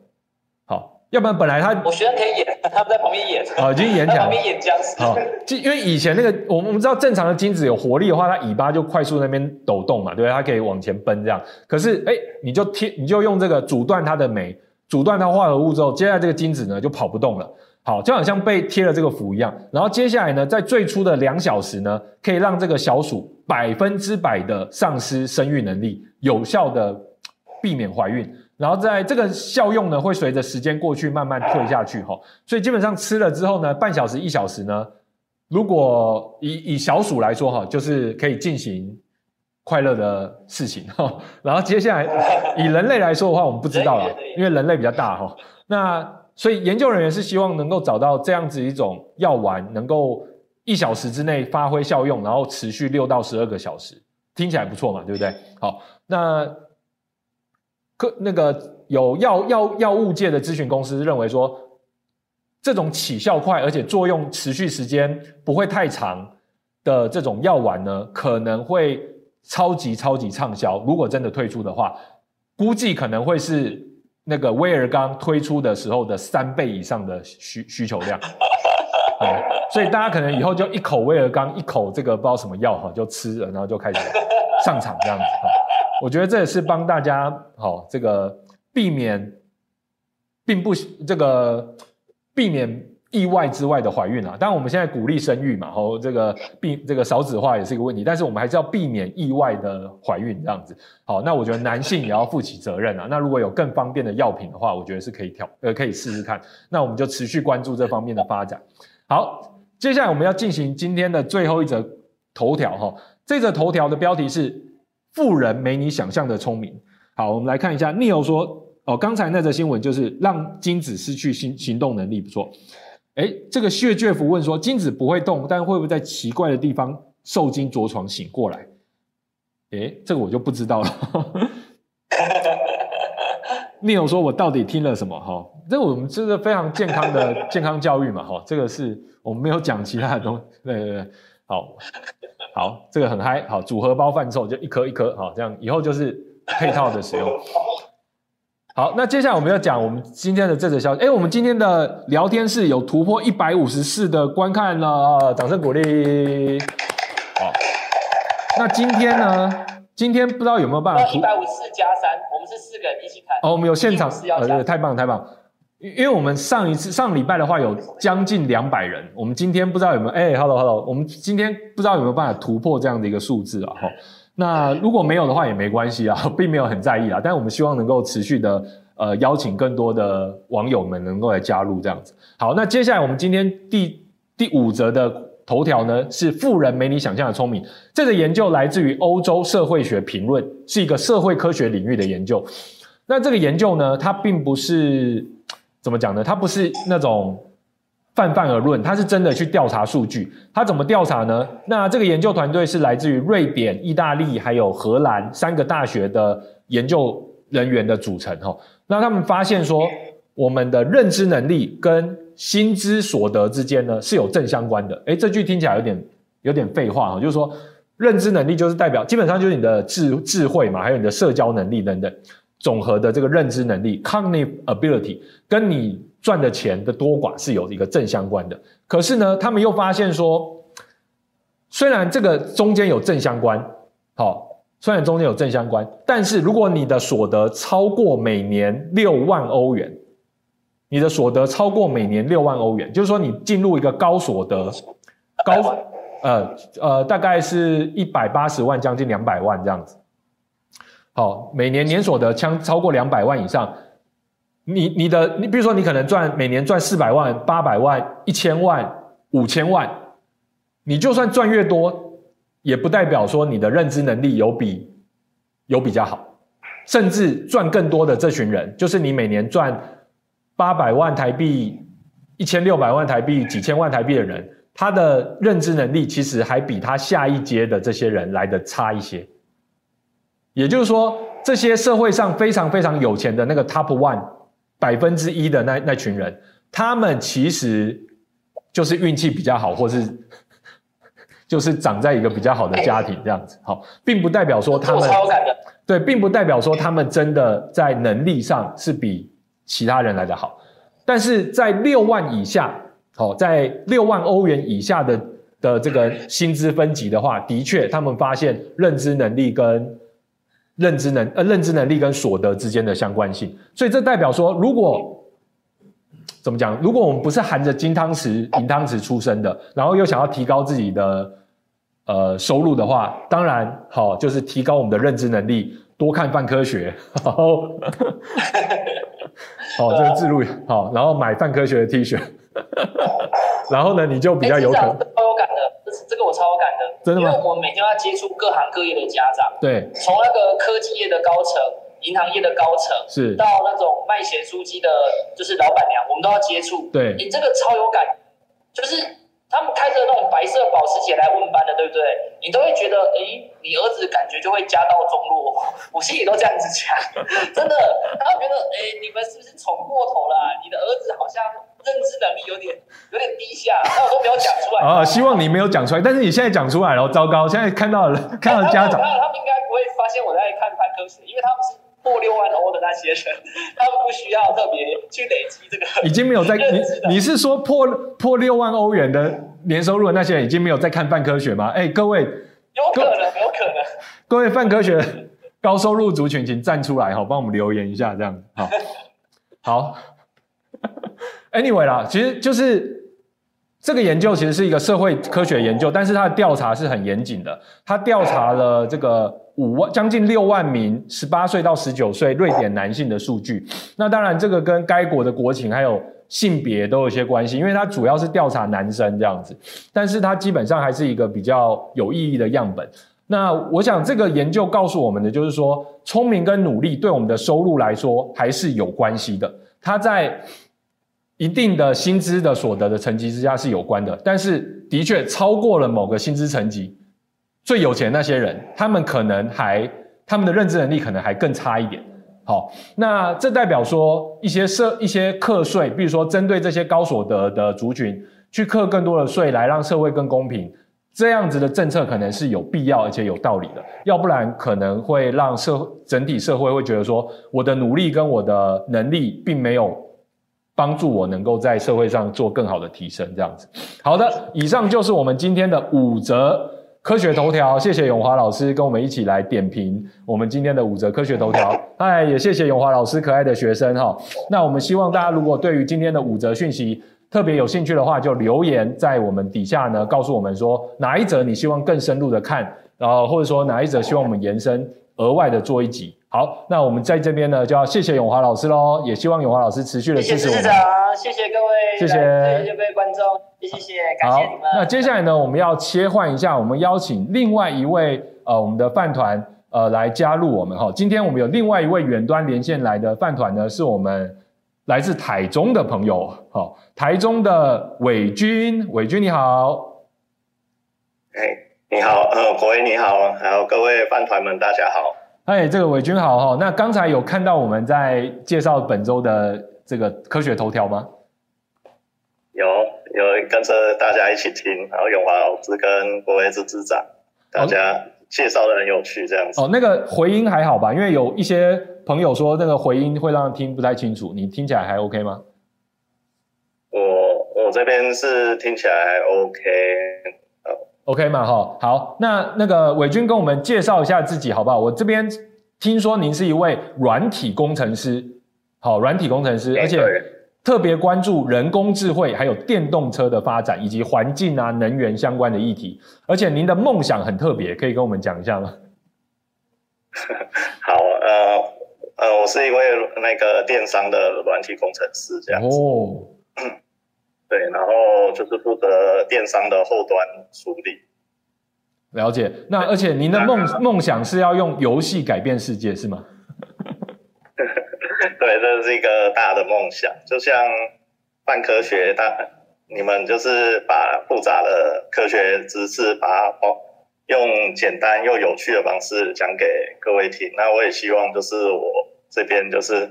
要不然本来他我学生可以演，他们在旁边演，哦，已经演起来，旁边演僵尸。好，就因为以前那个，我们我们知道正常的精子有活力的话，它尾巴就快速那边抖动嘛，对不对？它可以往前奔这样。可是，哎，你就贴，你就用这个阻断它的酶，阻断它化合物之后，接下来这个精子呢就跑不动了。好，就好像被贴了这个符一样。然后接下来呢，在最初的两小时呢，可以让这个小鼠百分之百的丧失生育能力，有效的避免怀孕。然后在这个效用呢，会随着时间过去慢慢退下去哈，所以基本上吃了之后呢，半小时一小时呢，如果以以小鼠来说哈，就是可以进行快乐的事情哈。然后接下来以人类来说的话，我们不知道了，因为人类比较大哈。那所以研究人员是希望能够找到这样子一种药丸，能够一小时之内发挥效用，然后持续六到十二个小时，听起来不错嘛，对不对？好，那。可那个有药药药物界的咨询公司认为说，这种起效快而且作用持续时间不会太长的这种药丸呢，可能会超级超级畅销。如果真的推出的话，估计可能会是那个威尔刚推出的时候的三倍以上的需需求量。嗯，所以大家可能以后就一口威尔刚，一口这个不知道什么药哈，就吃了，然后就开始上场这样子哈。我觉得这也是帮大家好，这个避免，并不这个避免意外之外的怀孕啊。当然我们现在鼓励生育嘛，吼，这个避这个少子化也是一个问题，但是我们还是要避免意外的怀孕这样子。好，那我觉得男性也要负起责任啊。那如果有更方便的药品的话，我觉得是可以挑呃可以试试看。那我们就持续关注这方面的发展。好，接下来我们要进行今天的最后一则头条哈。这则头条的标题是。妇人没你想象的聪明。好，我们来看一下。Neil 说：“哦，刚才那则新闻就是让精子失去行行动能力，不错。哎，这个谢卷福问说，精子不会动，但会不会在奇怪的地方受精着床醒过来？哎，这个我就不知道了。Neil 说：我到底听了什么？哈，这个我们这个非常健康的 健康教育嘛，哈，这个是我们没有讲其他的东西。对对对，好。”好，这个很嗨。好，组合包贩售就一颗一颗，好，这样以后就是配套的使用。好，那接下来我们要讲我们今天的这则消息。哎，我们今天的聊天室有突破一百五十四的观看了，掌声鼓励。好，那今天呢？今天不知道有没有办法？一百五十四加三，我们是四个人一起看。哦，我们有现场，呃，对，太棒太棒。因为我们上一次上礼拜的话有将近两百人，我们今天不知道有没有哎、欸、，hello hello，我们今天不知道有没有办法突破这样的一个数字啊？哈，那如果没有的话也没关系啊，并没有很在意啊，但我们希望能够持续的呃邀请更多的网友们能够来加入这样子。好，那接下来我们今天第第五则的头条呢是富人没你想象的聪明，这个研究来自于欧洲社会学评论，是一个社会科学领域的研究。那这个研究呢，它并不是。怎么讲呢？他不是那种泛泛而论，他是真的去调查数据。他怎么调查呢？那这个研究团队是来自于瑞典、意大利还有荷兰三个大学的研究人员的组成。哈，那他们发现说，我们的认知能力跟薪资所得之间呢是有正相关的。诶，这句听起来有点有点废话哈，就是说认知能力就是代表基本上就是你的智智慧嘛，还有你的社交能力等等总和的这个认知能力 （cognitive ability） 跟你。赚的钱的多寡是有一个正相关的，可是呢，他们又发现说，虽然这个中间有正相关，好，虽然中间有正相关，但是如果你的所得超过每年六万欧元，你的所得超过每年六万欧元，就是说你进入一个高所得，高，呃呃，大概是一百八十万，将近两百万这样子，好，每年年所得将超过两百万以上。你你的你比如说你可能赚每年赚四百万、八百万、一千万、五千万，你就算赚越多，也不代表说你的认知能力有比有比较好，甚至赚更多的这群人，就是你每年赚八百万台币、一千六百万台币、几千万台币的人，他的认知能力其实还比他下一阶的这些人来的差一些。也就是说，这些社会上非常非常有钱的那个 top one。百分之一的那那群人，他们其实就是运气比较好，或是 就是长在一个比较好的家庭这样子，好，并不代表说他们对，并不代表说他们真的在能力上是比其他人来的好，但是在六万以下，好，在六万欧元以下的的这个薪资分级的话，的确，他们发现认知能力跟。认知能呃，认知能力跟所得之间的相关性，所以这代表说，如果怎么讲？如果我们不是含着金汤匙、银汤匙出生的，然后又想要提高自己的呃收入的话，当然好，就是提高我们的认知能力，多看泛科学，好，好，这个自录好，然后买泛科学的 T 恤，然后呢，你就比较有可能。这个我超有感的，真的？因为我们每天要接触各行各业的家长，对，从那个科技业的高层、银行业的高层，是到那种卖咸酥鸡的，就是老板娘，我们都要接触。对，你这个超有感，就是。他们开着那种白色保时捷来问班的，对不对？你都会觉得，哎，你儿子感觉就会家道中落。我心里都这样子讲，真的。他们觉得，哎，你们是不是宠过头了？你的儿子好像认知能力有点有点低下。那我都没有讲出来。啊，希望你没有讲出来，但是你现在讲出来了，糟糕！现在看到了，看到家长，他们，应该不会发现我在看泛科学，因为他们是。破六万欧的那些人，他们不需要特别去累积这个。已经没有在 你，你是说破破六万欧元的年收入的那些人已经没有在看泛科学吗？哎，各位，有可能，有可能。各位泛科学高收入族群，请站出来哈，帮我们留言一下，这样好。好，Anyway 啦，其实就是这个研究其实是一个社会科学研究，但是它的调查是很严谨的，它调查了这个。五万将近六万名十八岁到十九岁瑞典男性的数据，那当然这个跟该国的国情还有性别都有些关系，因为它主要是调查男生这样子，但是它基本上还是一个比较有意义的样本。那我想这个研究告诉我们的就是说，聪明跟努力对我们的收入来说还是有关系的，它在一定的薪资的所得的层级之下是有关的，但是的确超过了某个薪资层级。最有钱那些人，他们可能还他们的认知能力可能还更差一点。好，那这代表说一些社一些课税，比如说针对这些高所得的族群去课更多的税，来让社会更公平，这样子的政策可能是有必要而且有道理的。要不然可能会让社整体社会会觉得说，我的努力跟我的能力并没有帮助我能够在社会上做更好的提升。这样子，好的，以上就是我们今天的五则。科学头条，谢谢永华老师跟我们一起来点评我们今天的五则科学头条。哎，也谢谢永华老师可爱的学生哈。那我们希望大家如果对于今天的五则讯息特别有兴趣的话，就留言在我们底下呢，告诉我们说哪一则你希望更深入的看，然后或者说哪一则希望我们延伸额外的做一集。好，那我们在这边呢就要谢谢永华老师喽，也希望永华老师持续的支持我们。谢谢谢谢各位，谢谢各位观众。谢谢，感谢你们。好，那接下来呢，我们要切换一下，我们邀请另外一位呃，我们的饭团呃来加入我们哈。今天我们有另外一位远端连线来的饭团呢，是我们来自台中的朋友，好，台中的伟军，伟军你好，哎，你好，呃，国威你好，还有各位饭团们，大家好，哎，这个伟军好哈，那刚才有看到我们在介绍本周的这个科学头条吗？有，有跟着大家一起听，然后永华老师跟国威之之长，大家介绍的很有趣，这样子。哦，那个回音还好吧？因为有一些。朋友说那个回音会让人听不太清楚，你听起来还 OK 吗？我我这边是听起来还 OK，哦，OK 嘛哈，好，那那个伟军跟我们介绍一下自己好不好？我这边听说您是一位软体工程师，好，软体工程师，而且特别关注人工智慧还有电动车的发展以及环境啊能源相关的议题，而且您的梦想很特别，可以跟我们讲一下吗？好，呃。呃，我是一位那个电商的软体工程师，这样子。哦。对，然后就是负责电商的后端处理。了解。那而且您的梦梦想是要用游戏改变世界，是吗？对，这是一个大的梦想。就像泛科学大，你们就是把复杂的科学知识把它用简单又有趣的方式讲给各位听，那我也希望就是我这边就是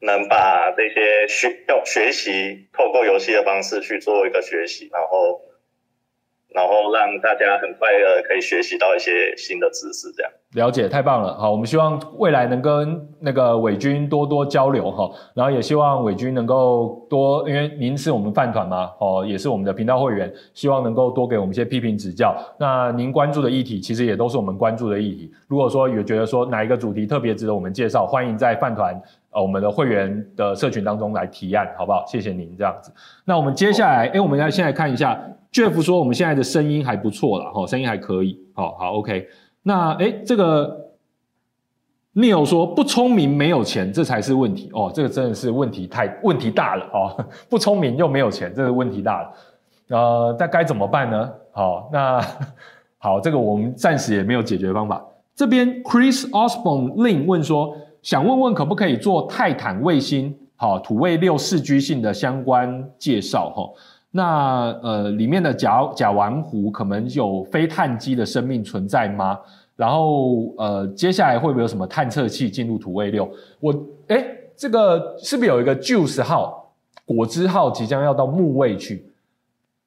能把这些学用学习透过游戏的方式去做一个学习，然后。然后让大家很快的可以学习到一些新的知识，这样了解太棒了。好，我们希望未来能跟那个伟军多多交流哈，然后也希望伟军能够多，因为您是我们饭团嘛，哦，也是我们的频道会员，希望能够多给我们一些批评指教。那您关注的议题，其实也都是我们关注的议题。如果说有觉得说哪一个主题特别值得我们介绍，欢迎在饭团呃我们的会员的社群当中来提案，好不好？谢谢您这样子。那我们接下来，哎，我们要现在看一下。Jeff 说：“我们现在的声音还不错了，哈，声音还可以，好，好，OK。那，诶，这个 Neil 说不聪明没有钱，这才是问题哦，这个真的是问题太问题大了哦，不聪明又没有钱，这个问题大了。呃，那该怎么办呢？好，那好，这个我们暂时也没有解决方法。这边 Chris Osborne Lin 问说，想问问可不可以做泰坦卫星，好，土卫六四居性的相关介绍，哈。”那呃，里面的甲甲烷湖可能有非碳基的生命存在吗？然后呃，接下来会不会有什么探测器进入土卫六？我诶，这个是不是有一个 Juice 号、果汁号即将要到木卫去，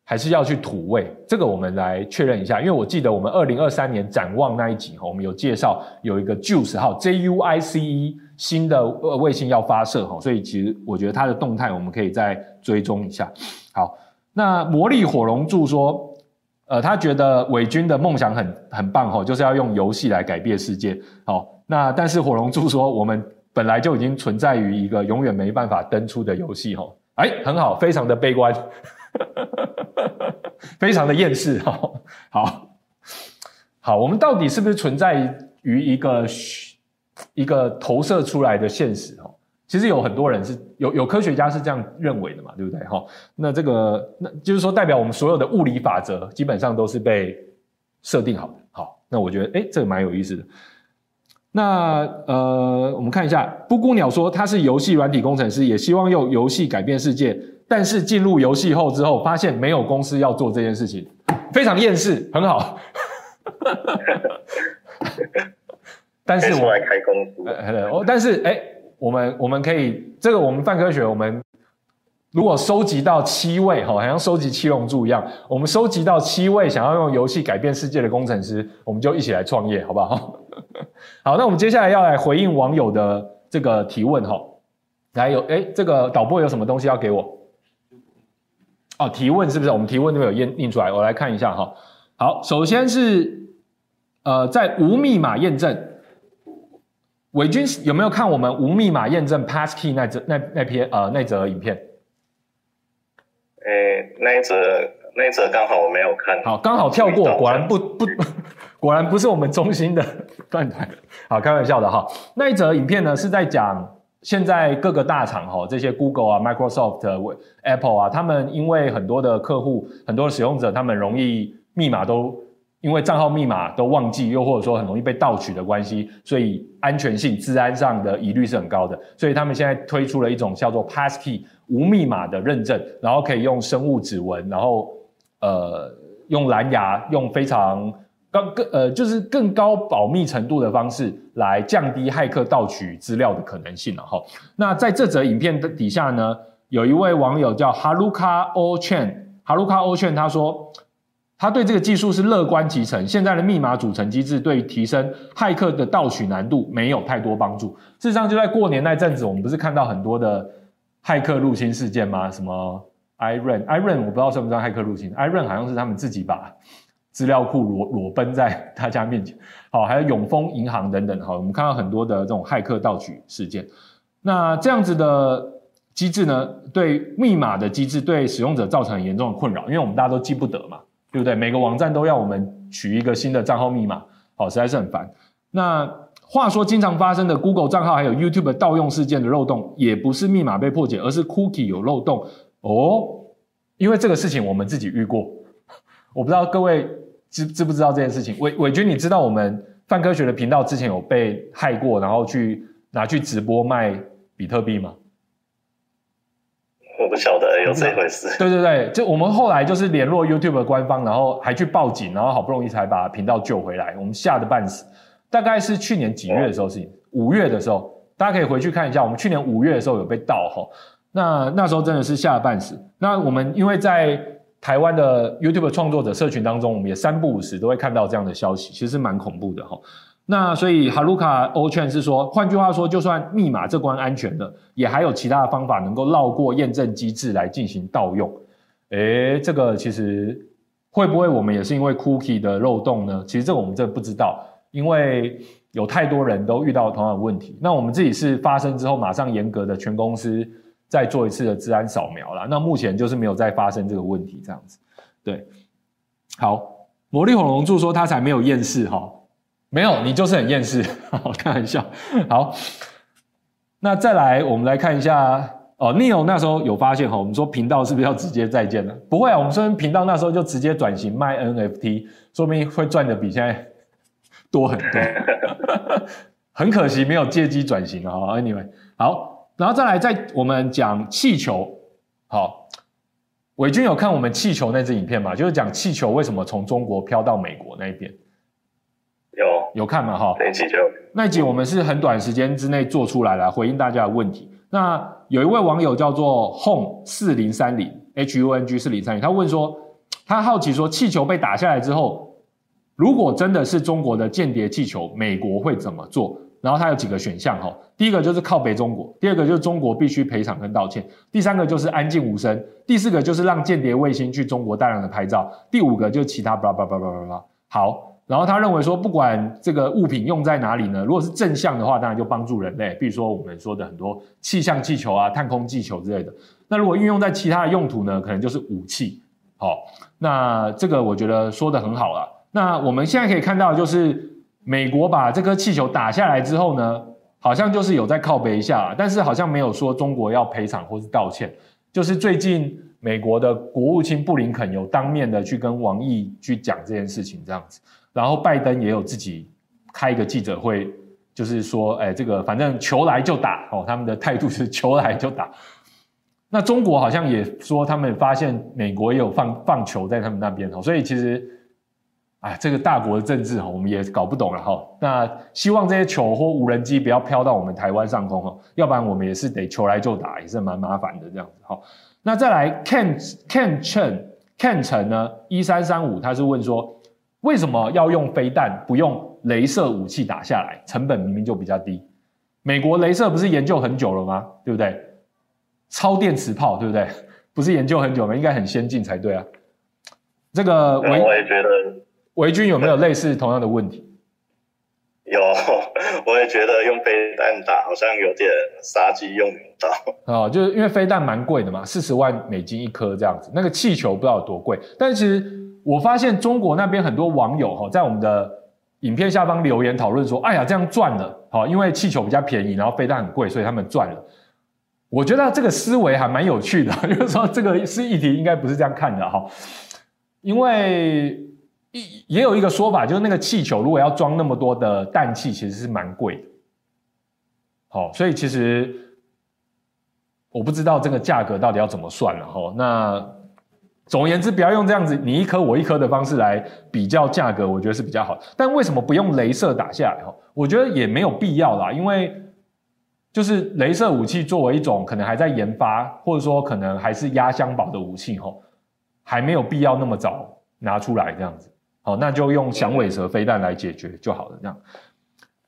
还是要去土卫？这个我们来确认一下，因为我记得我们二零二三年展望那一集哈，我们有介绍有一个 Juice 号 J U I C E 新的呃卫星要发射哈，所以其实我觉得它的动态我们可以再追踪一下。好。那魔力火龙柱说，呃，他觉得伟军的梦想很很棒吼，就是要用游戏来改变世界。好，那但是火龙柱说，我们本来就已经存在于一个永远没办法登出的游戏吼。哎，很好，非常的悲观，非常的厌世 哈。好，好，我们到底是不是存在于一个一个投射出来的现实哦？其实有很多人是有有科学家是这样认为的嘛，对不对？哈，那这个那就是说，代表我们所有的物理法则基本上都是被设定好的。好，那我觉得诶这个蛮有意思的。那呃，我们看一下，布谷鸟说他是游戏软体工程师，也希望用游戏改变世界，但是进入游戏后之后，发现没有公司要做这件事情，非常厌世。很好，但是我来开公司，呃，但是诶我们我们可以这个我们泛科学，我们如果收集到七位哈，好像收集七龙珠一样，我们收集到七位想要用游戏改变世界的工程师，我们就一起来创业，好不好？好，那我们接下来要来回应网友的这个提问哈。来有哎，这个导播有什么东西要给我？哦，提问是不是？我们提问都有印印出来，我来看一下哈。好，首先是呃，在无密码验证。伟军有没有看我们无密码验证 Passkey 那则那那篇呃那则影片？诶、欸，那一则那一则刚好我没有看。好，刚好跳过，果然不不，果然不是我们中心的 饭团。好，开玩笑的哈。那一则影片呢是在讲现在各个大厂哈，这些 Google 啊、Microsoft、Apple 啊，他们因为很多的客户、很多使用者，他们容易密码都因为账号密码都忘记，又或者说很容易被盗取的关系，所以安全性、治安上的疑虑是很高的。所以他们现在推出了一种叫做 Passkey 无密码的认证，然后可以用生物指纹，然后呃用蓝牙，用非常高更呃就是更高保密程度的方式来降低骇客盗取资料的可能性了哈。那在这则影片的底下呢，有一位网友叫 Haruka Ochen，Haruka Ochen 他说。他对这个技术是乐观其成。现在的密码组成机制对提升骇客的盗取难度没有太多帮助。事实上，就在过年那阵子，我们不是看到很多的骇客入侵事件吗？什么？Iron，Iron，我不知道算不算骇客入侵 Iron 好像是他们自己把资料库裸裸奔在大家面前。好，还有永丰银行等等。好，我们看到很多的这种骇客盗取事件。那这样子的机制呢，对密码的机制对使用者造成很严重的困扰，因为我们大家都记不得嘛。对不对？每个网站都要我们取一个新的账号密码，好，实在是很烦。那话说，经常发生的 Google 账号还有 YouTube 盗用事件的漏洞，也不是密码被破解，而是 Cookie 有漏洞哦。因为这个事情我们自己遇过，我不知道各位知知不知道这件事情。伟伟军，你知道我们泛科学的频道之前有被害过，然后去拿去直播卖比特币吗？我不晓得有这回事。对对对，就我们后来就是联络 YouTube 的官方，然后还去报警，然后好不容易才把频道救回来。我们吓得半死。大概是去年几月的时候事情，五月的时候，大家可以回去看一下。我们去年五月的时候有被盗哈，那那时候真的是吓得半死。那我们因为在台湾的 YouTube 创作者社群当中，我们也三不五时都会看到这样的消息，其实是蛮恐怖的哈。那所以哈鲁卡欧劝是说，换句话说，就算密码这关安全的，也还有其他的方法能够绕过验证机制来进行盗用。诶，这个其实会不会我们也是因为 cookie 的漏洞呢？其实这个我们真的不知道，因为有太多人都遇到同样的问题。那我们自己是发生之后马上严格的全公司再做一次的治安扫描啦。那目前就是没有再发生这个问题这样子。对，好，魔力火龙柱说他才没有厌世哈。没有，你就是很厌世，开玩笑。好，那再来，我们来看一下哦。Neil 那时候有发现哈，我们说频道是不是要直接再见了？不会啊，我们说频道那时候就直接转型卖 NFT，说明会赚的比现在多很多。很可惜没有借机转型啊。Anyway，好，然后再来，再我们讲气球。好，伟军有看我们气球那支影片吗？就是讲气球为什么从中国飘到美国那一边。有有看吗？哈，那一集就那一集我们是很短时间之内做出来了，回应大家的问题。那有一位网友叫做 Home 四零三零 H U N G 四零三零，他问说，他好奇说，气球被打下来之后，如果真的是中国的间谍气球，美国会怎么做？然后他有几个选项哈，第一个就是靠北中国，第二个就是中国必须赔偿跟道歉，第三个就是安静无声，第四个就是让间谍卫星去中国大量的拍照，第五个就是其他巴拉巴拉巴拉巴拉。好。然后他认为说，不管这个物品用在哪里呢，如果是正向的话，当然就帮助人类，比如说我们说的很多气象气球啊、探空气球之类的。那如果运用在其他的用途呢，可能就是武器。好，那这个我觉得说得很好了。那我们现在可以看到，就是美国把这颗气球打下来之后呢，好像就是有在靠北一下，但是好像没有说中国要赔偿或是道歉。就是最近美国的国务卿布林肯有当面的去跟王毅去讲这件事情，这样子。然后拜登也有自己开一个记者会，就是说，哎，这个反正球来就打哦，他们的态度是球来就打。那中国好像也说，他们发现美国也有放放球在他们那边哦，所以其实，哎，这个大国的政治哈，我们也搞不懂了哈。那希望这些球或无人机不要飘到我们台湾上空哈，要不然我们也是得球来就打，也是蛮麻烦的这样子哈。那再来，Ken Ken Chen Ken Chen 呢，一三三五，他是问说。为什么要用飞弹，不用镭射武器打下来？成本明明就比较低。美国镭射不是研究很久了吗？对不对？超电磁炮，对不对？不是研究很久吗？应该很先进才对啊。这个维，我也觉得，维军有没有类似同样的问题？有，我也觉得用飞弹打好像有点杀鸡用牛刀。哦，就是因为飞弹蛮贵的嘛，四十万美金一颗这样子。那个气球不知道有多贵，但其实。我发现中国那边很多网友哈，在我们的影片下方留言讨论说：“哎呀，这样赚了，好，因为气球比较便宜，然后飞弹很贵，所以他们赚了。”我觉得这个思维还蛮有趣的，就是说这个是议题应该不是这样看的哈，因为也也有一个说法，就是那个气球如果要装那么多的氮气，其实是蛮贵的。好，所以其实我不知道这个价格到底要怎么算了哈。那总而言之，不要用这样子你一颗我一颗的方式来比较价格，我觉得是比较好。但为什么不用镭射打下来？哈，我觉得也没有必要啦，因为就是镭射武器作为一种可能还在研发，或者说可能还是压箱宝的武器，哈，还没有必要那么早拿出来这样子。哦，那就用响尾蛇飞弹来解决就好了，这样。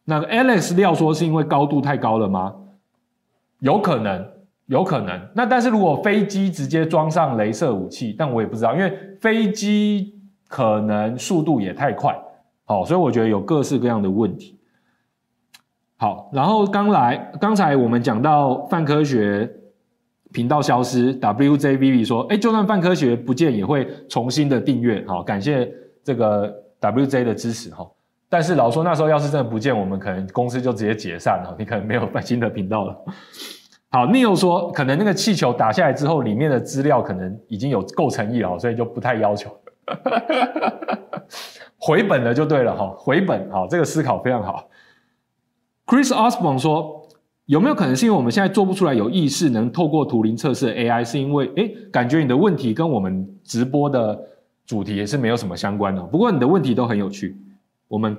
那 Alex 料说是因为高度太高了吗？有可能，有可能。那但是如果飞机直接装上镭射武器，但我也不知道，因为飞机可能速度也太快，好，所以我觉得有各式各样的问题。好，然后刚来，刚才我们讲到泛科学频道消失，WJVV 说，哎，就算泛科学不见，也会重新的订阅，好，感谢这个 WJ 的支持，哈。但是老说，那时候要是真的不见，我们可能公司就直接解散了，你可能没有新的频道了。好，Neil 说，可能那个气球打下来之后，里面的资料可能已经有够诚意了，所以就不太要求。回本了就对了哈，回本好，这个思考非常好。Chris Osborne 说，有没有可能是因为我们现在做不出来有意识能透过图灵测试 AI，是因为诶感觉你的问题跟我们直播的主题也是没有什么相关的，不过你的问题都很有趣。我们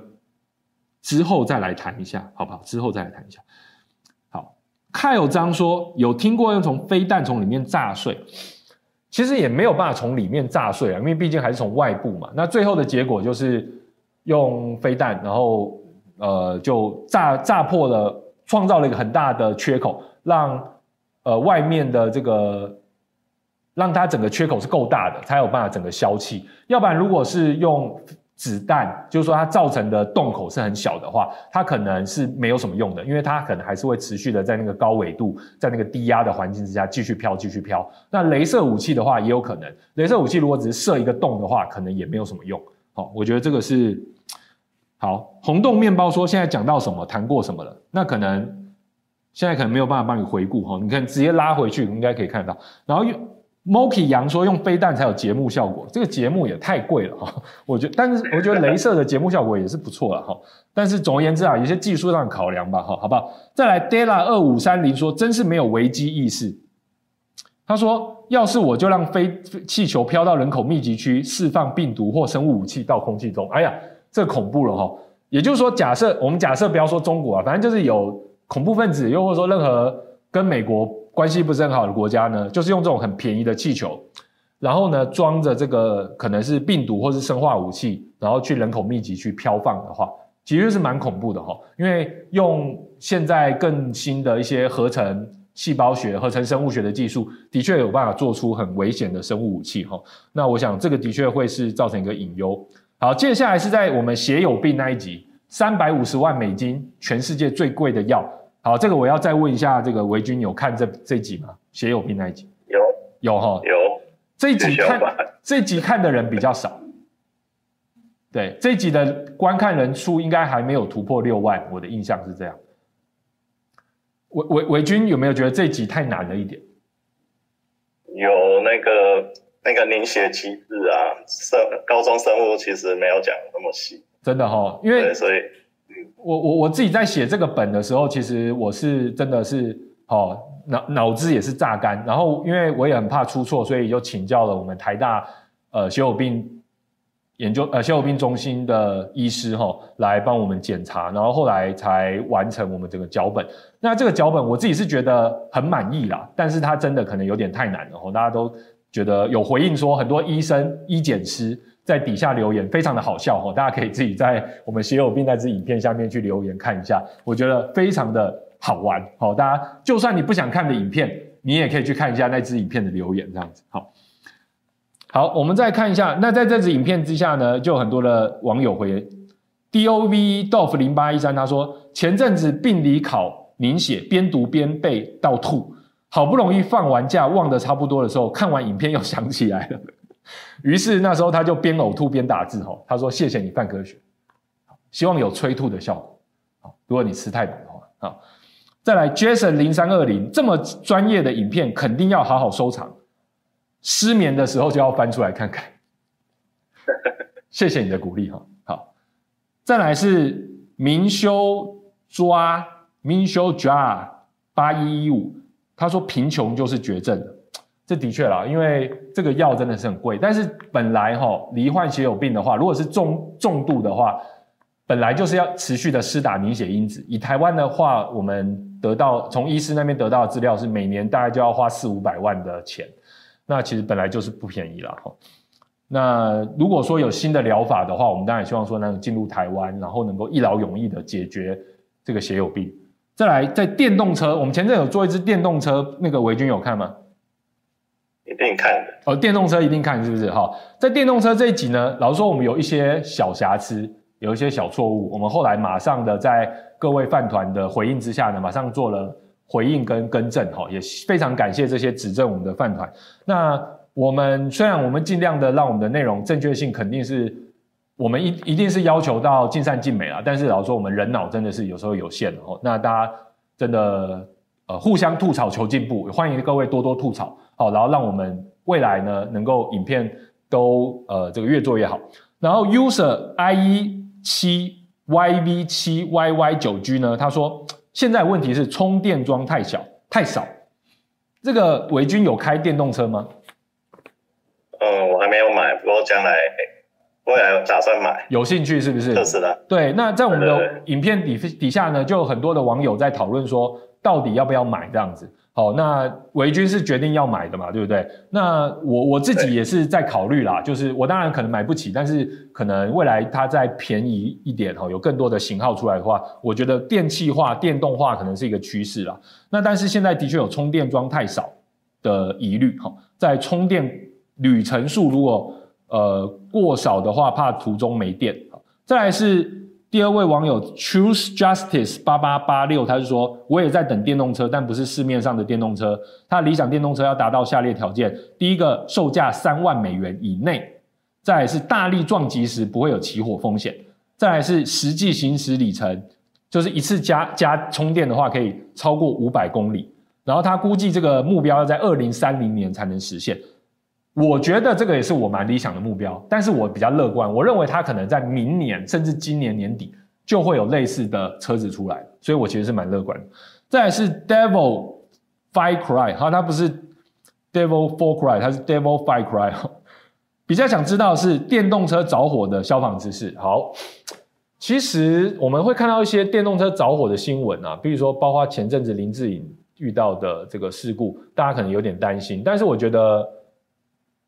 之后再来谈一下，好不好？之后再来谈一下。好，凯有章说有听过用从飞弹从里面炸碎，其实也没有办法从里面炸碎啊，因为毕竟还是从外部嘛。那最后的结果就是用飞弹，然后呃就炸炸破了，创造了一个很大的缺口，让呃外面的这个让它整个缺口是够大的，才有办法整个消气。要不然如果是用子弹就是说它造成的洞口是很小的话，它可能是没有什么用的，因为它可能还是会持续的在那个高纬度，在那个低压的环境之下继续飘，继续飘。那镭射武器的话也有可能，镭射武器如果只是射一个洞的话，可能也没有什么用。好，我觉得这个是好。红洞面包说现在讲到什么，谈过什么了？那可能现在可能没有办法帮你回顾哈，你看直接拉回去应该可以看到，然后又。Moki 杨说用飞弹才有节目效果，这个节目也太贵了哈。我觉得，但是我觉得镭射的节目效果也是不错了哈。但是总而言之啊，有些技术上的考量吧哈，好不好？再来，Della 二五三零说真是没有危机意识。他说，要是我就让飞气球飘到人口密集区，释放病毒或生物武器到空气中，哎呀，这恐怖了哈。也就是说，假设我们假设不要说中国啊，反正就是有恐怖分子，又或者说任何跟美国。关系不是很好的国家呢，就是用这种很便宜的气球，然后呢装着这个可能是病毒或是生化武器，然后去人口密集去飘放的话，其实是蛮恐怖的哈。因为用现在更新的一些合成细胞学、合成生物学的技术，的确有办法做出很危险的生物武器哈。那我想这个的确会是造成一个隐忧。好，接下来是在我们血友病那一集，三百五十万美金，全世界最贵的药。好，这个我要再问一下，这个维军有看这这集吗？血友病那一集有有哈有，有这一集看 这一集看的人比较少，对这一集的观看人数应该还没有突破六万，我的印象是这样。维维维军有没有觉得这集太难了一点？有那个那个凝血机制啊，生高中生物其实没有讲那么细，真的哈，因为所以。我我我自己在写这个本的时候，其实我是真的是哦脑脑子也是榨干，然后因为我也很怕出错，所以就请教了我们台大呃血友病研究呃血友病中心的医师哈、哦、来帮我们检查，然后后来才完成我们这个脚本。那这个脚本我自己是觉得很满意啦，但是它真的可能有点太难了，大家都觉得有回应说很多医生医检师。在底下留言非常的好笑哈，大家可以自己在我们写友病那支影片下面去留言看一下，我觉得非常的好玩。好，大家就算你不想看的影片，你也可以去看一下那支影片的留言，这样子。好，好，我们再看一下，那在这支影片之下呢，就有很多的网友回，Dov Dov 零八一三他说，前阵子病理考凝血，边读边背到吐，好不容易放完假忘得差不多的时候，看完影片又想起来了。于是那时候他就边呕吐边打字吼，他说：“谢谢你范科学，希望有催吐的效果。好如果你吃太饱的话，啊，再来 Jason 零三二零这么专业的影片肯定要好好收藏，失眠的时候就要翻出来看看。谢谢你的鼓励哈。好，再来是明修抓明修抓八一一五，他说贫穷就是绝症，这的确啦，因为这个药真的是很贵。但是本来哈，罹患血友病的话，如果是重重度的话，本来就是要持续的施打凝血因子。以台湾的话，我们得到从医师那边得到的资料是，每年大概就要花四五百万的钱。那其实本来就是不便宜了哈。那如果说有新的疗法的话，我们当然希望说能进入台湾，然后能够一劳永逸的解决这个血友病。再来，在电动车，我们前阵有做一支电动车，那个维军有看吗？一定看的。哦，电动车一定看，是不是？哈，在电动车这一集呢，老实说我们有一些小瑕疵，有一些小错误，我们后来马上的在各位饭团的回应之下呢，马上做了。回应跟更正，哈，也非常感谢这些指正我们的饭团。那我们虽然我们尽量的让我们的内容正确性肯定是，我们一一定是要求到尽善尽美啊，但是老实说我们人脑真的是有时候有限哦。那大家真的呃互相吐槽求进步，欢迎各位多多吐槽，好，然后让我们未来呢能够影片都呃这个越做越好。然后 user i e 七 yv 七 yy 九 g 呢，他说。现在问题是充电桩太小太少，这个维军有开电动车吗？嗯，我还没有买，不过将来未来有打算买，有兴趣是不是？就是的。对，那在我们的影片底底下呢，就有很多的网友在讨论说，到底要不要买这样子。好，那维军是决定要买的嘛，对不对？那我我自己也是在考虑啦，就是我当然可能买不起，但是可能未来它再便宜一点哈，有更多的型号出来的话，我觉得电气化、电动化可能是一个趋势啦。那但是现在的确有充电桩太少的疑虑哈，在充电旅程数如果呃过少的话，怕途中没电。再来是。第二位网友 Choose Justice 八八八六，他是说，我也在等电动车，但不是市面上的电动车。他理想电动车要达到下列条件：第一个，售价三万美元以内；再来是大力撞击时不会有起火风险；再来是实际行驶里程，就是一次加加充电的话可以超过五百公里。然后他估计这个目标要在二零三零年才能实现。我觉得这个也是我蛮理想的目标，但是我比较乐观，我认为它可能在明年甚至今年年底就会有类似的车子出来，所以我其实是蛮乐观。再来是 Devil Fire Cry，哈，它不是 Devil For Cry，它是 Devil Fire Cry。比较想知道是电动车着火的消防知识。好，其实我们会看到一些电动车着火的新闻啊，比如说包括前阵子林志颖遇到的这个事故，大家可能有点担心，但是我觉得。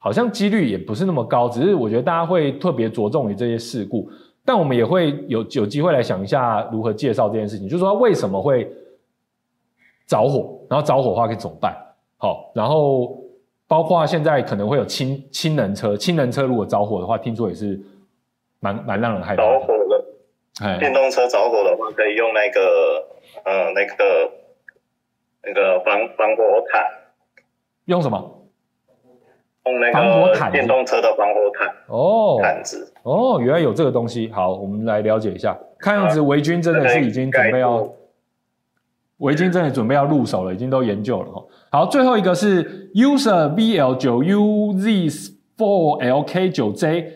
好像几率也不是那么高，只是我觉得大家会特别着重于这些事故，但我们也会有有机会来想一下如何介绍这件事情，就是说为什么会着火，然后着火的话可以怎么办？好，然后包括现在可能会有氢氢能车，氢能车如果着火的话，听说也是蛮蛮让人害怕。着火了，哎，电动车着火的话可以用那个呃那个那个防防火毯，用什么？用那个防火毯，电动车的防火毯哦，毯子哦，原来有这个东西。好，我们来了解一下。看样子维军真的是已经准备要，维军真的准备要入手了，已经都研究了哈。好，最后一个是 user vl 九 uz four lk 九 j，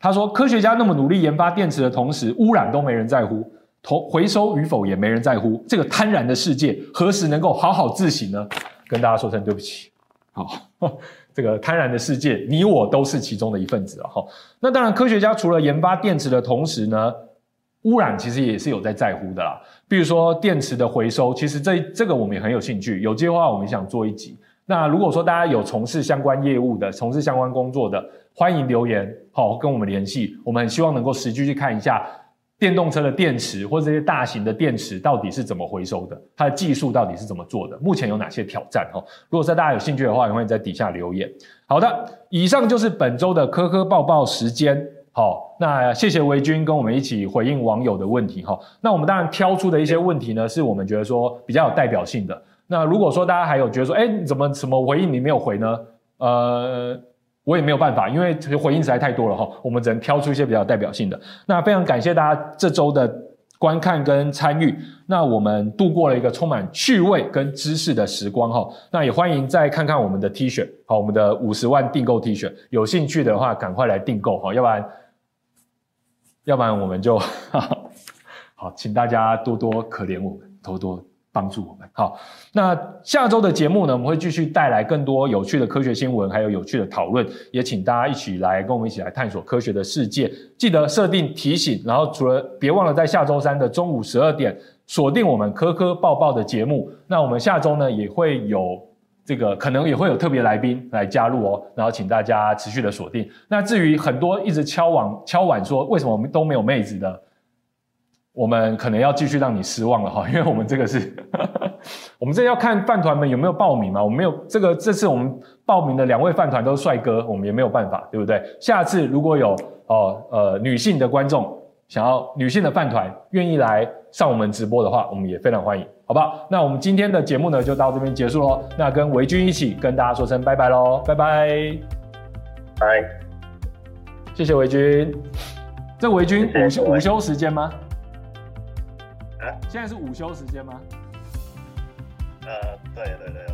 他说科学家那么努力研发电池的同时，污染都没人在乎，投回收与否也没人在乎，这个贪婪的世界何时能够好好自省呢？跟大家说声对不起。好。这个贪婪的世界，你我都是其中的一份子了哈。那当然，科学家除了研发电池的同时呢，污染其实也是有在在乎的啦。比如说电池的回收，其实这这个我们也很有兴趣，有机会的话我们想做一集。那如果说大家有从事相关业务的、从事相关工作的，欢迎留言，好跟我们联系。我们很希望能够实际去看一下。电动车的电池或这些大型的电池到底是怎么回收的？它的技术到底是怎么做的？目前有哪些挑战？哈，如果说大家有兴趣的话，也欢迎在底下留言。好的，以上就是本周的科科报报时间。好，那谢谢维军跟我们一起回应网友的问题。哈，那我们当然挑出的一些问题呢，是我们觉得说比较有代表性的。那如果说大家还有觉得说，哎，怎么什么回应你没有回呢？呃。我也没有办法，因为回应实在太多了哈，我们只能挑出一些比较代表性的。那非常感谢大家这周的观看跟参与，那我们度过了一个充满趣味跟知识的时光哈。那也欢迎再看看我们的 T 恤，好，我们的五十万订购 T 恤，有兴趣的话赶快来订购哈，要不然要不然我们就 好，请大家多多可怜我们，多多帮助我们。好，那下周的节目呢，我们会继续带来更多有趣的科学新闻，还有有趣的讨论，也请大家一起来跟我们一起来探索科学的世界。记得设定提醒，然后除了别忘了在下周三的中午十二点锁定我们科科报报的节目。那我们下周呢也会有。这个可能也会有特别来宾来加入哦，然后请大家持续的锁定。那至于很多一直敲碗敲碗说为什么我们都没有妹子的，我们可能要继续让你失望了哈，因为我们这个是，我们这要看饭团们有没有报名嘛，我们没有这个这次我们报名的两位饭团都是帅哥，我们也没有办法，对不对？下次如果有哦呃女性的观众想要女性的饭团愿意来上我们直播的话，我们也非常欢迎。好不好？那我们今天的节目呢，就到这边结束喽。那跟维君一起跟大家说声拜拜喽，拜拜，拜。谢谢维君。这维君午休午休时间吗？啊？现在是午休时间吗？呃，对对对。